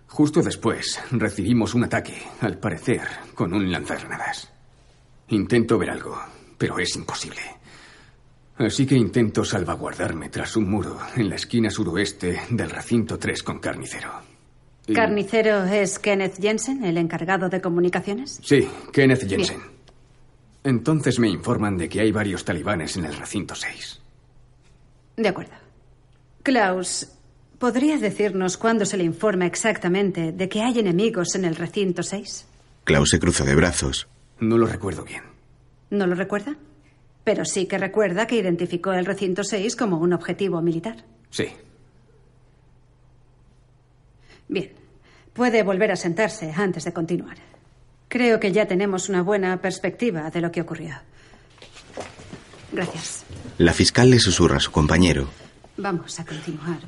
Justo después recibimos un ataque, al parecer, con un lanzagranadas. Intento ver algo, pero es imposible. Así que intento salvaguardarme tras un muro en la esquina suroeste del recinto 3 con carnicero. Y- ¿Carnicero es Kenneth Jensen, el encargado de comunicaciones? Sí, Kenneth Jensen. Entonces me informan de que hay varios talibanes en el recinto 6. De acuerdo. Klaus, ¿podría decirnos cuándo se le informa exactamente de que hay enemigos en el recinto 6? Klaus se cruza de brazos. No lo recuerdo bien. ¿No lo recuerda? Pero sí que recuerda que identificó el recinto 6 como un objetivo militar. Sí. Bien. Puede volver a sentarse antes de continuar. Creo que ya tenemos una buena perspectiva de lo que ocurrió. Gracias. La fiscal le susurra a su compañero. Vamos a continuar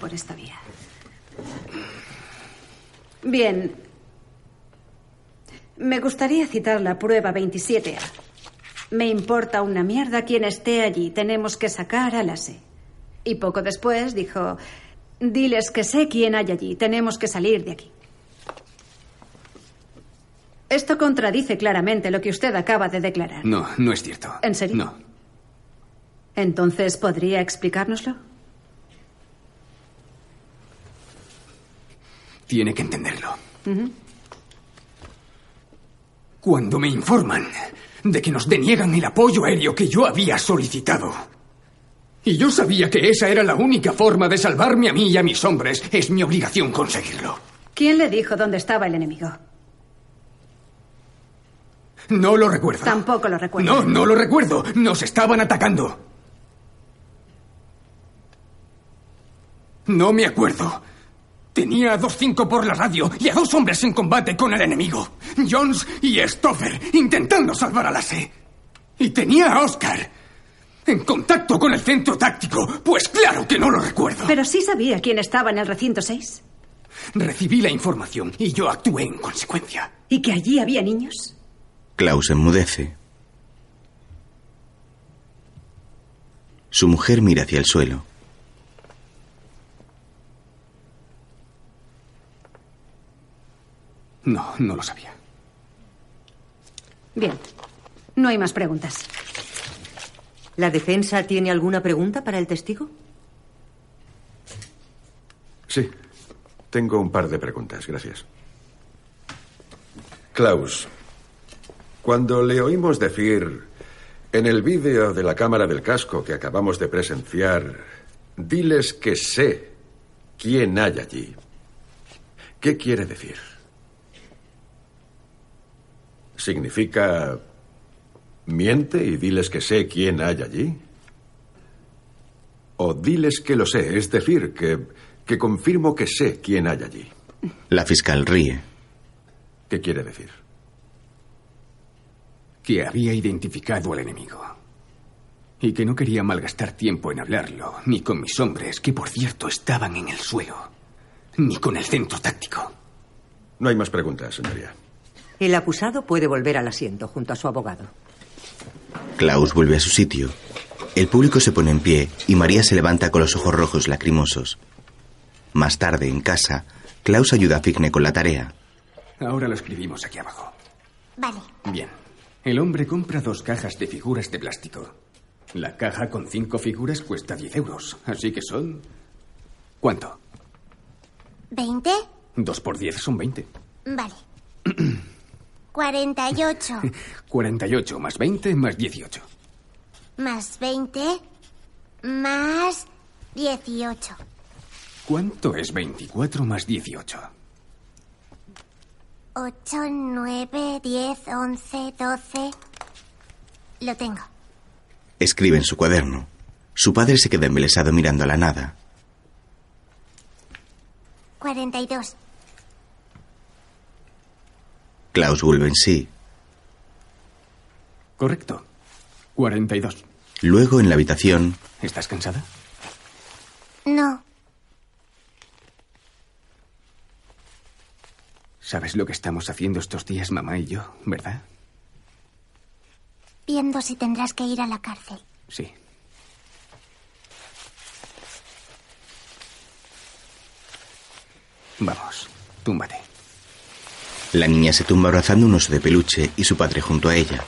por esta vía. Bien. Me gustaría citar la prueba 27A. Me importa una mierda quien esté allí. Tenemos que sacar a la C. Y poco después dijo, diles que sé quién hay allí. Tenemos que salir de aquí. Esto contradice claramente lo que usted acaba de declarar. No, no es cierto. ¿En serio? No. Entonces, ¿podría explicárnoslo? Tiene que entenderlo. Cuando me informan de que nos deniegan el apoyo aéreo que yo había solicitado, Y yo sabía que esa era la única forma de salvarme a mí y a mis hombres. Es mi obligación conseguirlo. ¿Quién le dijo dónde estaba el enemigo? No lo recuerdo. Tampoco lo recuerdo. No, no lo recuerdo. Nos estaban atacando. No me acuerdo. Tenía a dos cinco por la radio y a dos hombres en combate con el enemigo. Jones y Stoffer, intentando salvar a la C. Y tenía a Oscar. En contacto con el centro táctico. Pues claro que no lo recuerdo. Pero sí sabía quién estaba en el recinto 6. Recibí la información y yo actué en consecuencia. ¿Y que allí había niños? Klaus enmudece. Su mujer mira hacia el suelo. No, no lo sabía. Bien. No hay más preguntas. ¿La defensa tiene alguna pregunta para el testigo? Sí. Tengo un par de preguntas, gracias. Klaus, cuando le oímos decir en el vídeo de la cámara del casco que acabamos de presenciar, diles que sé quién hay allí. ¿Qué quiere decir? ¿Significa miente y diles que sé quién hay allí? ¿O diles que lo sé, es decir, que, que confirmo que sé quién hay allí? La fiscal ríe. ¿Qué quiere decir? Que había identificado al enemigo. Y que no quería malgastar tiempo en hablarlo, ni con mis hombres, que por cierto estaban en el suelo, ni con el centro táctico. No hay más preguntas, señoría. El acusado puede volver al asiento junto a su abogado. Klaus vuelve a su sitio. El público se pone en pie y María se levanta con los ojos rojos lacrimosos. Más tarde, en casa, Klaus ayuda a Figne con la tarea. Ahora lo escribimos aquí abajo. Vale. Bien. El hombre compra dos cajas de figuras de plástico. La caja con cinco figuras cuesta 10 euros. Así que son... ¿Cuánto? ¿20? Dos por 10 son 20. Vale. 48 48 más 20 más 18. más 20 más 18. ¿Cuánto es 24 más 18? 8, 9, 10, 11, 12. Lo tengo. Escribe en su cuaderno. Su padre se queda embelesado mirando a la nada. 42. Klaus vuelve en sí. Correcto. 42. Luego, en la habitación, ¿Estás cansada? No. ¿Sabes lo que estamos haciendo estos días, mamá y yo, verdad? Viendo si tendrás que ir a la cárcel. Sí. Vamos, túmbate. La niña se tumba abrazando un oso de peluche y su padre junto a ella.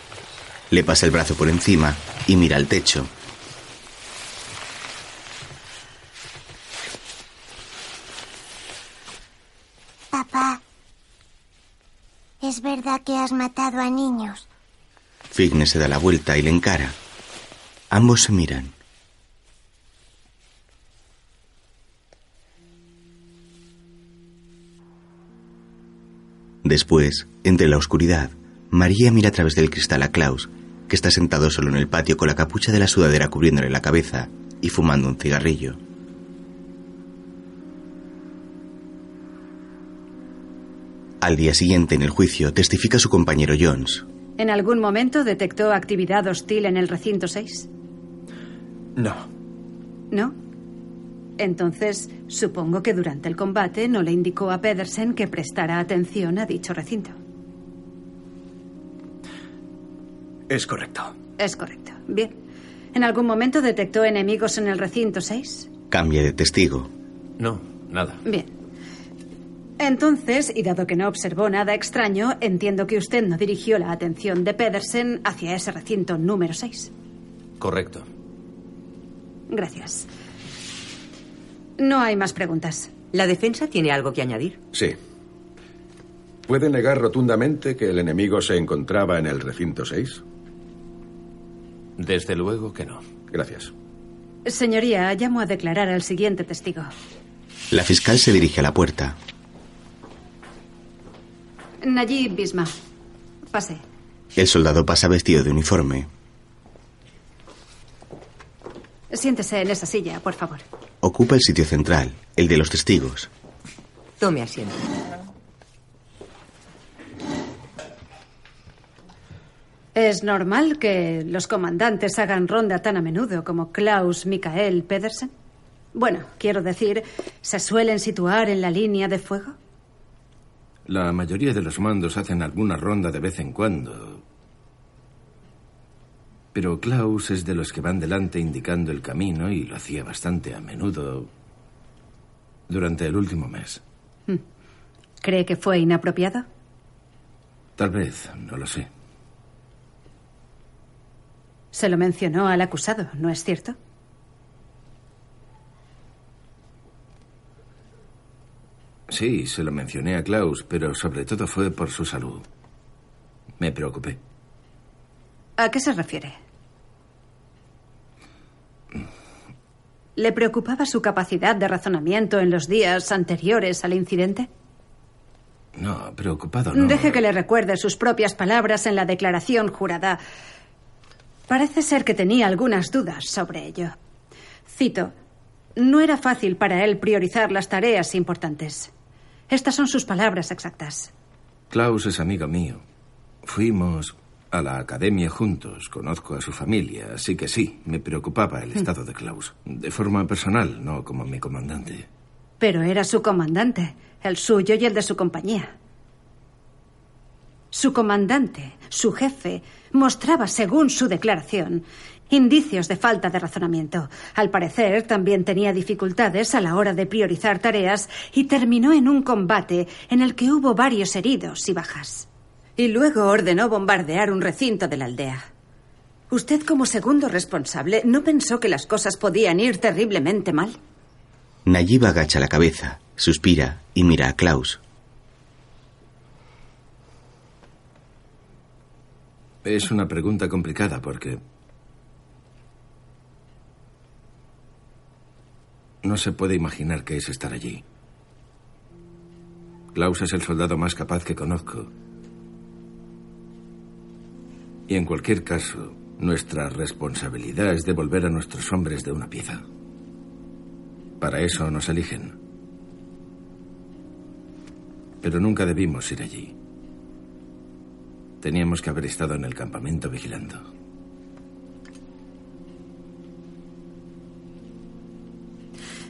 Le pasa el brazo por encima y mira al techo. Papá, ¿es verdad que has matado a niños? Figne se da la vuelta y le encara. Ambos se miran. Después, entre la oscuridad, María mira a través del cristal a Klaus, que está sentado solo en el patio con la capucha de la sudadera cubriéndole la cabeza y fumando un cigarrillo. Al día siguiente, en el juicio, testifica su compañero Jones. ¿En algún momento detectó actividad hostil en el recinto 6? No. ¿No? Entonces, supongo que durante el combate no le indicó a Pedersen que prestara atención a dicho recinto. Es correcto. Es correcto. Bien. ¿En algún momento detectó enemigos en el recinto 6? Cambia de testigo. No, nada. Bien. Entonces, y dado que no observó nada extraño, entiendo que usted no dirigió la atención de Pedersen hacia ese recinto número 6. Correcto. Gracias. No hay más preguntas. ¿La defensa tiene algo que añadir? Sí. ¿Puede negar rotundamente que el enemigo se encontraba en el recinto 6? Desde luego que no. Gracias. Señoría, llamo a declarar al siguiente testigo. La fiscal se dirige a la puerta. Najib Bisma. Pase. El soldado pasa vestido de uniforme. Siéntese en esa silla, por favor. Ocupa el sitio central, el de los testigos. Tome asiento. ¿Es normal que los comandantes hagan ronda tan a menudo como Klaus Mikael Pedersen? Bueno, quiero decir, ¿se suelen situar en la línea de fuego? La mayoría de los mandos hacen alguna ronda de vez en cuando. Pero Klaus es de los que van delante indicando el camino y lo hacía bastante a menudo durante el último mes. Hmm. ¿Cree que fue inapropiado? Tal vez, no lo sé. Se lo mencionó al acusado, ¿no es cierto? Sí, se lo mencioné a Klaus, pero sobre todo fue por su salud. Me preocupé. ¿A qué se refiere? ¿Le preocupaba su capacidad de razonamiento en los días anteriores al incidente? No, preocupado no. Deje que le recuerde sus propias palabras en la declaración jurada. Parece ser que tenía algunas dudas sobre ello. Cito, no era fácil para él priorizar las tareas importantes. Estas son sus palabras exactas. Klaus es amigo mío. Fuimos a la academia juntos. Conozco a su familia, así que sí, me preocupaba el estado de Klaus. De forma personal, no como mi comandante. Pero era su comandante, el suyo y el de su compañía. Su comandante, su jefe, mostraba, según su declaración, indicios de falta de razonamiento. Al parecer, también tenía dificultades a la hora de priorizar tareas y terminó en un combate en el que hubo varios heridos y bajas. Y luego ordenó bombardear un recinto de la aldea. ¿Usted, como segundo responsable, no pensó que las cosas podían ir terriblemente mal? Nayib agacha la cabeza, suspira y mira a Klaus. Es una pregunta complicada porque no se puede imaginar qué es estar allí. Klaus es el soldado más capaz que conozco. Y en cualquier caso, nuestra responsabilidad es devolver a nuestros hombres de una pieza. Para eso nos eligen. Pero nunca debimos ir allí. Teníamos que haber estado en el campamento vigilando.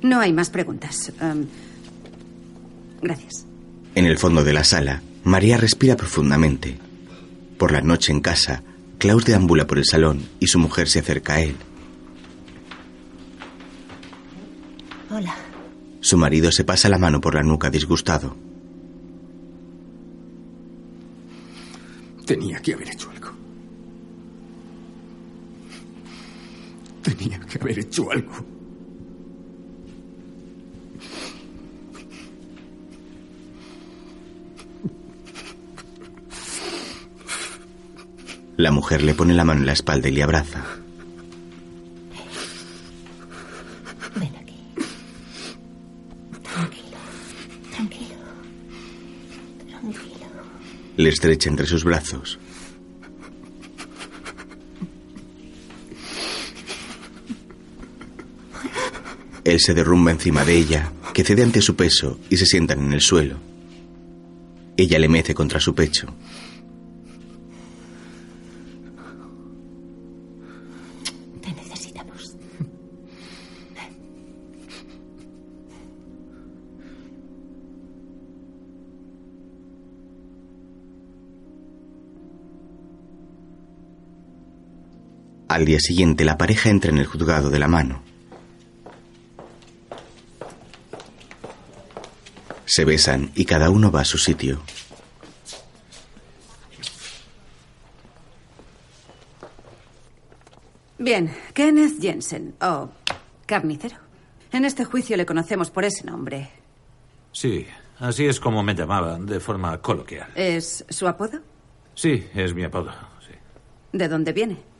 No hay más preguntas. Um, gracias. En el fondo de la sala, María respira profundamente. Por la noche en casa, Klaus deambula por el salón y su mujer se acerca a él. Hola. Su marido se pasa la mano por la nuca disgustado. Tenía que haber hecho algo. Tenía que haber hecho algo. La mujer le pone la mano en la espalda y le abraza. Ven aquí. Tranquilo. Tranquilo. Tranquilo. Le estrecha entre sus brazos. Él se derrumba encima de ella, que cede ante su peso y se sientan en el suelo. Ella le mece contra su pecho. Al día siguiente, la pareja entra en el juzgado de la mano. Se besan y cada uno va a su sitio. Bien, Kenneth Jensen, o carnicero. En este juicio le conocemos por ese nombre. Sí, así es como me llamaban, de forma coloquial. ¿Es su apodo? Sí, es mi apodo. sí. ¿De dónde viene?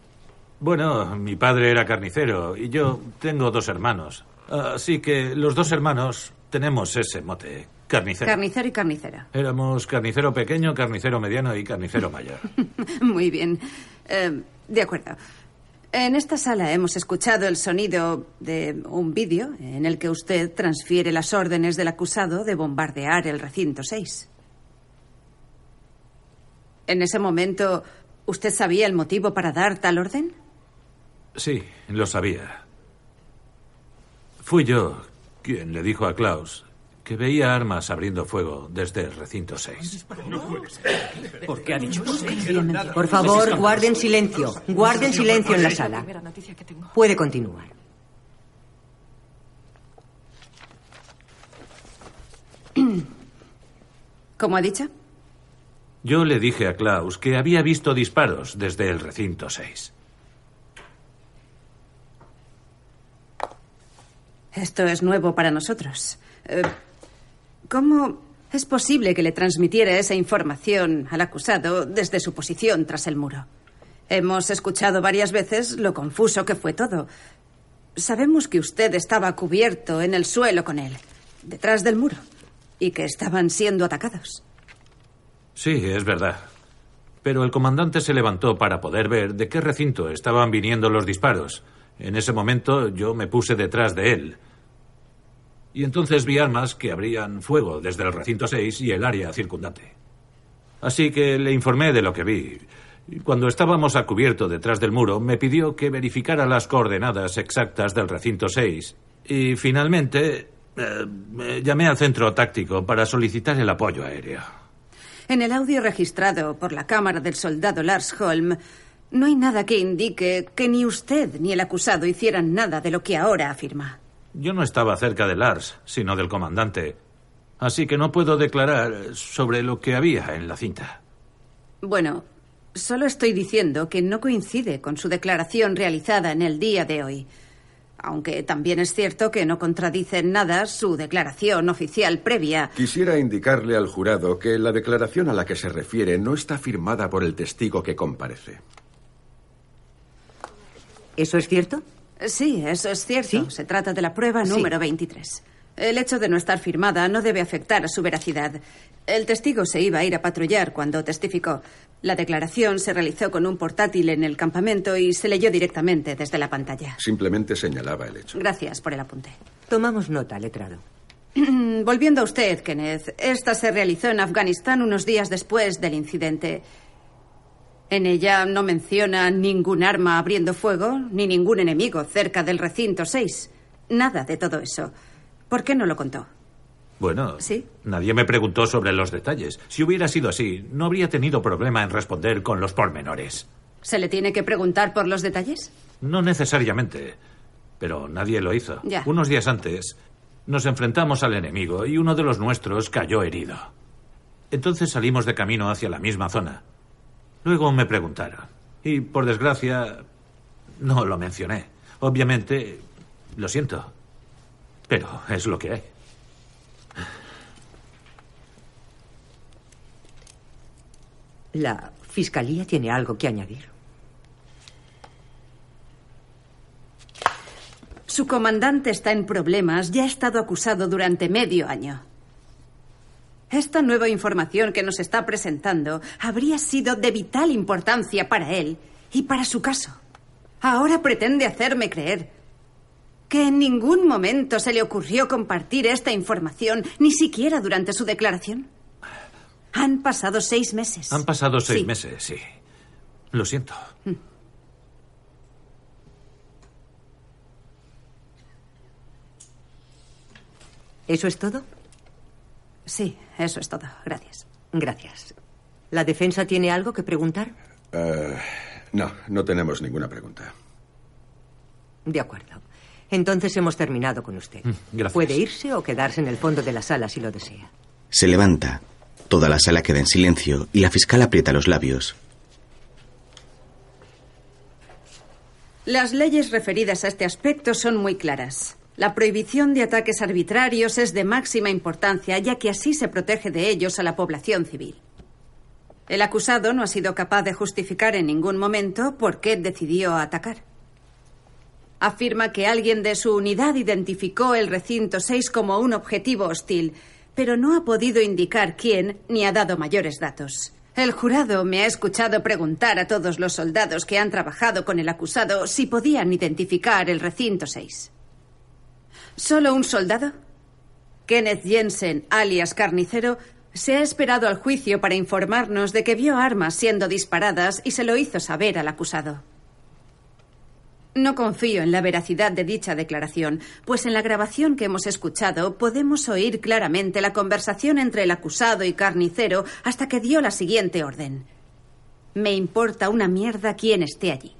Bueno, mi padre era carnicero y yo tengo dos hermanos. Así que los dos hermanos tenemos ese mote, carnicero. Carnicero y carnicera. Éramos carnicero pequeño, carnicero mediano y carnicero mayor. Muy bien. Eh, de acuerdo. En esta sala hemos escuchado el sonido de un vídeo en el que usted transfiere las órdenes del acusado de bombardear el recinto 6. En ese momento, ¿usted sabía el motivo para dar tal orden? Sí, lo sabía. Fui yo quien le dijo a Klaus que veía armas abriendo fuego desde el recinto 6. ¿Por qué ha dicho eso? Por favor, guarden silencio. Guarden silencio en la sala. Puede continuar. ¿Cómo ha dicho? Yo le dije a Klaus que había visto disparos desde el recinto 6. Esto es nuevo para nosotros. Eh, ¿Cómo es posible que le transmitiera esa información al acusado desde su posición tras el muro? Hemos escuchado varias veces lo confuso que fue todo. Sabemos que usted estaba cubierto en el suelo con él, detrás del muro, y que estaban siendo atacados. Sí, es verdad. Pero el comandante se levantó para poder ver de qué recinto estaban viniendo los disparos. En ese momento yo me puse detrás de él. Y entonces vi armas que abrían fuego desde el recinto 6 y el área circundante. Así que le informé de lo que vi. Cuando estábamos a cubierto detrás del muro, me pidió que verificara las coordenadas exactas del recinto 6. Y finalmente eh, me llamé al centro táctico para solicitar el apoyo aéreo. En el audio registrado por la cámara del soldado Lars Holm, no hay nada que indique que ni usted ni el acusado hicieran nada de lo que ahora afirma. Yo no estaba cerca de Lars, sino del comandante. Así que no puedo declarar sobre lo que había en la cinta. Bueno, solo estoy diciendo que no coincide con su declaración realizada en el día de hoy. Aunque también es cierto que no contradice en nada su declaración oficial previa. Quisiera indicarle al jurado que la declaración a la que se refiere no está firmada por el testigo que comparece. ¿Eso es cierto? Sí, eso es cierto. Se trata de la prueba número 23. El hecho de no estar firmada no debe afectar a su veracidad. El testigo se iba a ir a patrullar cuando testificó. La declaración se realizó con un portátil en el campamento y se leyó directamente desde la pantalla. Simplemente señalaba el hecho. Gracias por el apunte. Tomamos nota, letrado. Volviendo a usted, Kenneth, esta se realizó en Afganistán unos días después del incidente. En ella no menciona ningún arma abriendo fuego ni ningún enemigo cerca del recinto 6. Nada de todo eso. ¿Por qué no lo contó? Bueno, ¿Sí? nadie me preguntó sobre los detalles. Si hubiera sido así, no habría tenido problema en responder con los pormenores. ¿Se le tiene que preguntar por los detalles? No necesariamente, pero nadie lo hizo. Ya. Unos días antes, nos enfrentamos al enemigo y uno de los nuestros cayó herido. Entonces salimos de camino hacia la misma zona. Luego me preguntaron. Y por desgracia, no lo mencioné. Obviamente, lo siento. Pero es lo que hay. La fiscalía tiene algo que añadir. Su comandante está en problemas y ha estado acusado durante medio año. Esta nueva información que nos está presentando habría sido de vital importancia para él y para su caso. Ahora pretende hacerme creer que en ningún momento se le ocurrió compartir esta información, ni siquiera durante su declaración. Han pasado seis meses. Han pasado seis Sí. meses, sí. Lo siento. ¿Eso es todo? Sí, eso es todo. Gracias. Gracias. ¿La defensa tiene algo que preguntar? Eh, no, no tenemos ninguna pregunta. De acuerdo. Entonces hemos terminado con usted. gracias. Puede irse o quedarse en el fondo de la sala si lo desea. Se levanta. Toda la sala queda en silencio y la fiscal aprieta los labios. Las leyes referidas a este aspecto son muy claras. La prohibición de ataques arbitrarios es de máxima importancia, ya que así se protege de ellos a la población civil. El acusado no ha sido capaz de justificar en ningún momento por qué decidió atacar. Afirma que alguien de su unidad identificó el recinto 6 como un objetivo hostil, pero no ha podido indicar quién ni ha dado mayores datos. El jurado me ha escuchado preguntar a todos los soldados que han trabajado con el acusado si podían identificar el recinto 6. ¿Solo un soldado? Kenneth Jensen, alias Carnicero, se ha esperado al juicio para informarnos de que vio armas siendo disparadas y se lo hizo saber al acusado. No confío en la veracidad de dicha declaración, pues en la grabación que hemos escuchado podemos oír claramente la conversación entre el acusado y carnicero hasta que dio la siguiente orden. Me importa una mierda quién esté allí.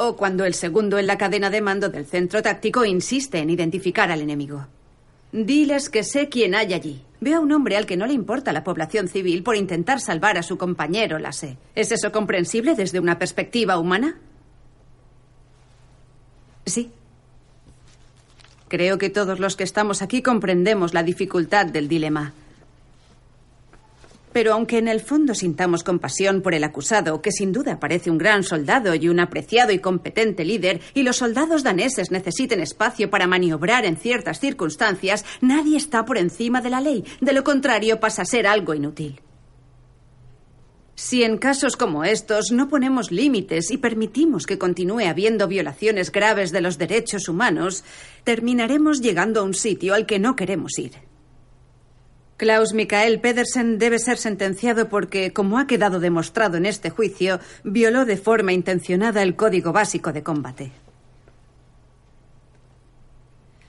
O cuando el segundo en la cadena de mando del centro táctico insiste en identificar al enemigo. Diles que sé quién hay allí. Veo a un hombre al que no le importa la población civil por intentar salvar a su compañero, la sé. ¿Es eso comprensible desde una perspectiva humana? Sí. Creo que todos los que estamos aquí comprendemos la dificultad del dilema. Pero aunque en el fondo sintamos compasión por el acusado, que sin duda parece un gran soldado y un apreciado y competente líder, y los soldados daneses necesiten espacio para maniobrar en ciertas circunstancias, nadie está por encima de la ley. De lo contrario, pasa a ser algo inútil. Si en casos como estos no ponemos límites y permitimos que continúe habiendo violaciones graves de los derechos humanos, terminaremos llegando a un sitio al que no queremos ir. Klaus Mikael Pedersen debe ser sentenciado porque, como ha quedado demostrado en este juicio, violó de forma intencionada el Código Básico de Combate.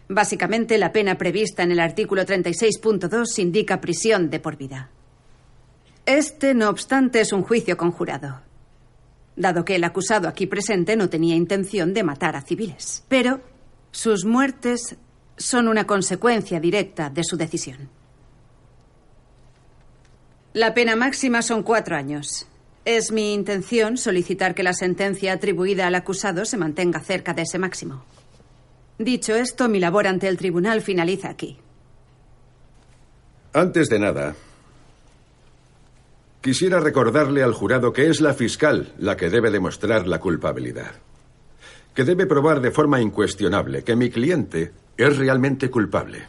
Básicamente, la pena prevista en el artículo 36.2 indica prisión de por vida. Este, no obstante, es un juicio conjurado, dado que el acusado aquí presente no tenía intención de matar a civiles. Pero sus muertes son una consecuencia directa de su decisión. La pena máxima son cuatro años. Es mi intención solicitar que la sentencia atribuida al acusado se mantenga cerca de ese máximo. Dicho esto, mi labor ante el tribunal finaliza aquí. Antes de nada, Quisiera recordarle al jurado que es la fiscal la que debe demostrar la culpabilidad. Que debe probar de forma incuestionable que mi cliente es realmente culpable.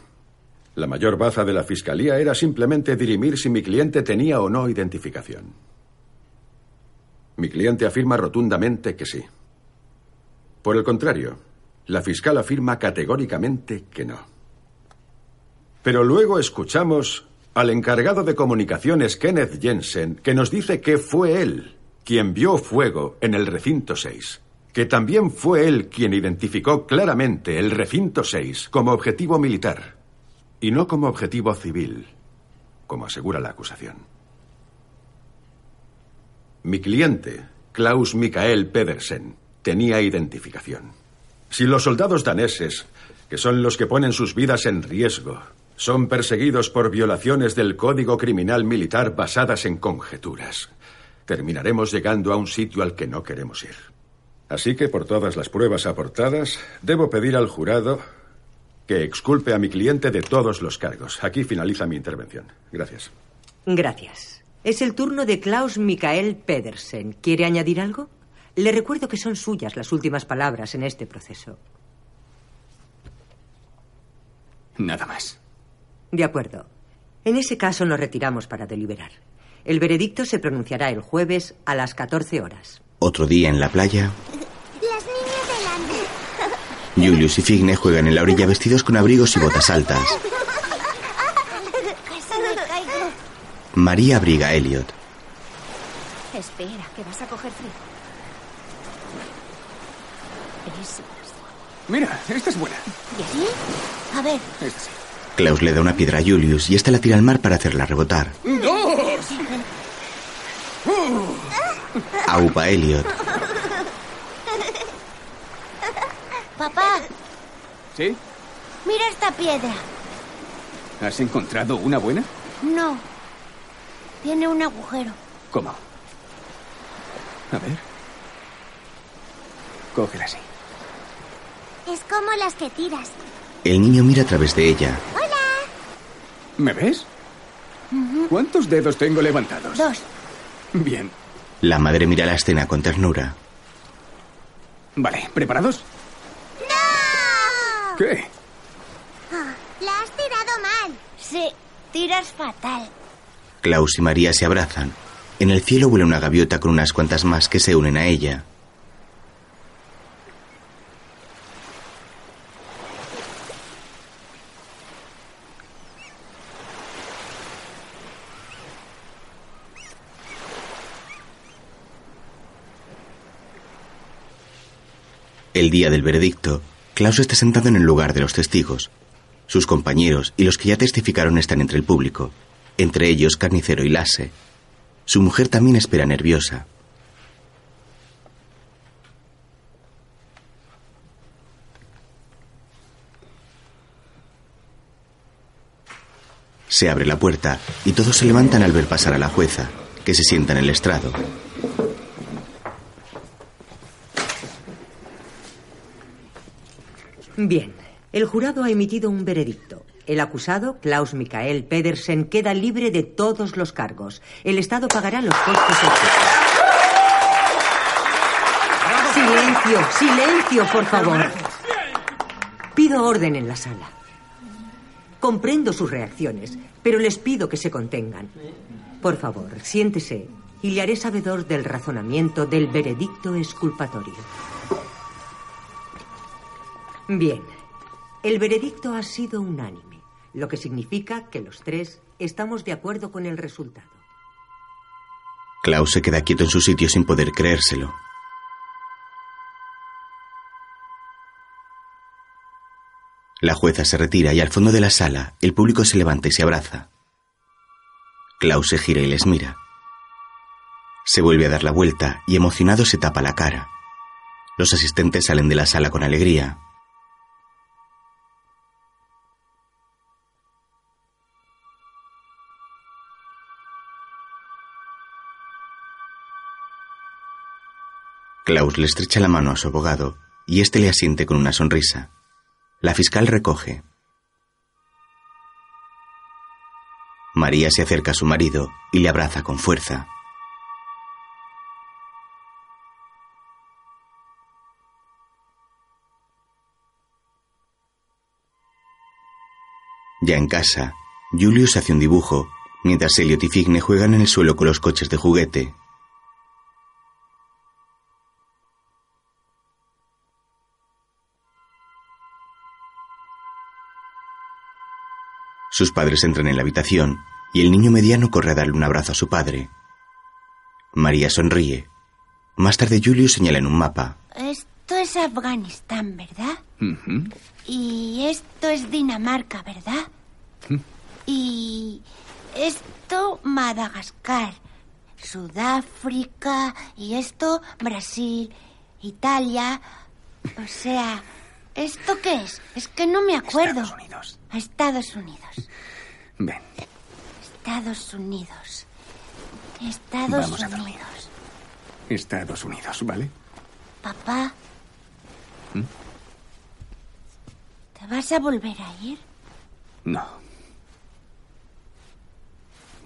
La mayor baza de la fiscalía era simplemente dirimir si mi cliente tenía o no identificación. Mi cliente afirma rotundamente que sí. Por el contrario, la fiscal afirma categóricamente que no. Pero luego escuchamos al encargado de comunicaciones Kenneth Jensen, que nos dice que fue él quien vio fuego en el recinto 6, que también fue él quien identificó claramente el recinto 6 como objetivo militar y no como objetivo civil, como asegura la acusación. Mi cliente, Klaus Mikael Pedersen, tenía identificación. Si los soldados daneses, que son los que ponen sus vidas en riesgo, son perseguidos por violaciones del Código Criminal Militar basadas en conjeturas. Terminaremos llegando a un sitio al que no queremos ir. Así que, por todas las pruebas aportadas, debo pedir al jurado que exculpe a mi cliente de todos los cargos. Aquí finaliza mi intervención. Gracias. Gracias. Es el turno de Klaus Mikael Pedersen. ¿Quiere añadir algo? Le recuerdo que son suyas las últimas palabras en este proceso. Nada más. De acuerdo. En ese caso nos retiramos para deliberar. El veredicto se pronunciará el jueves a las 14 horas. Otro día en la playa. Julius y Figne juegan en la orilla vestidos con abrigos y botas altas. María abriga a Elliot. Espera, que vas a coger frío. Eso Mira, esta es buena. ¿Y así? A ver. Esta sí. Klaus le da una piedra a Julius y éste la tira al mar para hacerla rebotar. ¡Dos! Aupa Elliot. Papá, ¿Sí? mira esta piedra. ¿Has encontrado una buena? No. Tiene un agujero. ¿Cómo? A ver. Cógela así. Es como las que tiras. El niño mira a través de ella. ¡Hola! ¿Me ves? ¿Cuántos dedos tengo levantados? Dos. Bien. La madre mira la escena con ternura. Vale, ¿preparados? ¿Qué? Ah, la has tirado mal. Sí, tiras fatal. Klaus y María se abrazan. En el cielo vuela una gaviota con unas cuantas más que se unen a ella. El día del veredicto, Klaus está sentado en el lugar de los testigos. Sus compañeros y los que ya testificaron están entre el público, entre ellos Carnicero y Lasse. Su mujer también espera nerviosa. Se abre la puerta y todos se levantan al ver pasar a la jueza, que se sienta en el estrado. Bien, el jurado ha emitido un veredicto. El acusado, Klaus Mikael Pedersen, queda libre de todos los cargos. El Estado pagará los costos. Silencio, silencio, por favor. Pido orden en la sala. Comprendo sus reacciones, pero les pido que se contengan. Por favor, siéntese y le haré sabedor del razonamiento del veredicto exculpatorio. Bien, el veredicto ha sido unánime, lo que significa que los tres estamos de acuerdo con el resultado. Klaus se queda quieto en su sitio sin poder creérselo. La jueza se retira y al fondo de la sala el público se levanta y se abraza. Klaus se gira y les mira. Se vuelve a dar la vuelta y emocionado se tapa la cara. Los asistentes salen de la sala con alegría. Klaus le estrecha la mano a su abogado y éste le asiente con una sonrisa. La fiscal recoge. María se acerca a su marido y le abraza con fuerza. Ya en casa, Julius hace un dibujo, mientras Elliot y Figne juegan en el suelo con los coches de juguete. Sus padres entran en la habitación y el niño mediano corre a darle un abrazo a su padre. María sonríe. Más tarde Julius señala en un mapa. Esto es Afganistán, ¿verdad? Y esto es Dinamarca, ¿verdad? Y esto Madagascar, Sudáfrica y esto Brasil, Italia. O sea, ¿esto qué es? Es que no me acuerdo. Estados Unidos. A Estados Unidos. Ven, Estados Unidos. Estados Vamos a dormir. Unidos. Estados Unidos, ¿vale? Papá. ¿Mm? ¿Te vas a volver a ir? No.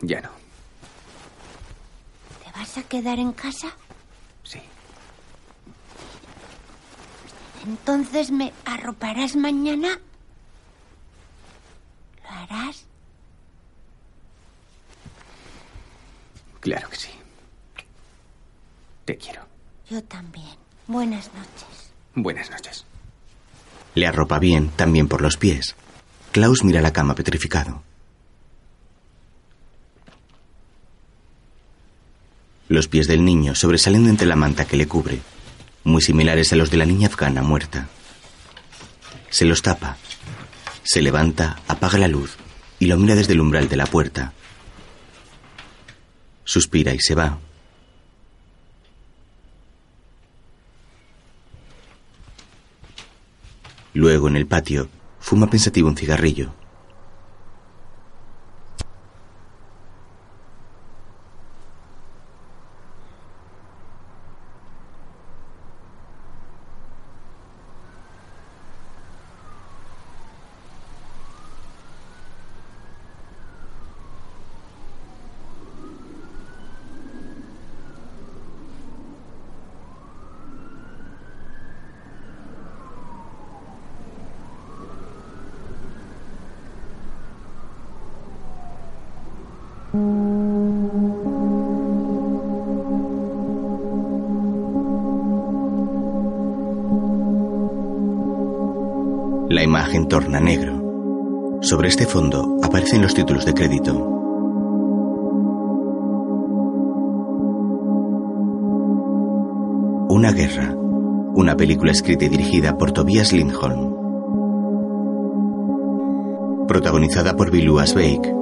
Ya no. ¿Te vas a quedar en casa? Entonces me arroparás mañana. ¿Lo harás? Claro que sí. Te quiero. Yo también. Buenas noches. Buenas noches. Le arropa bien, también por los pies. Klaus mira la cama petrificado. Los pies del niño sobresalen de entre la manta que le cubre, muy similares a los de la niña afgana muerta. Se los tapa. Se levanta, apaga la luz y lo mira desde el umbral de la puerta. Suspira y se va. Luego, en el patio, fuma pensativo un cigarrillo. Escrita y dirigida por Tobias Lindholm. Protagonizada por Bill Asbeik,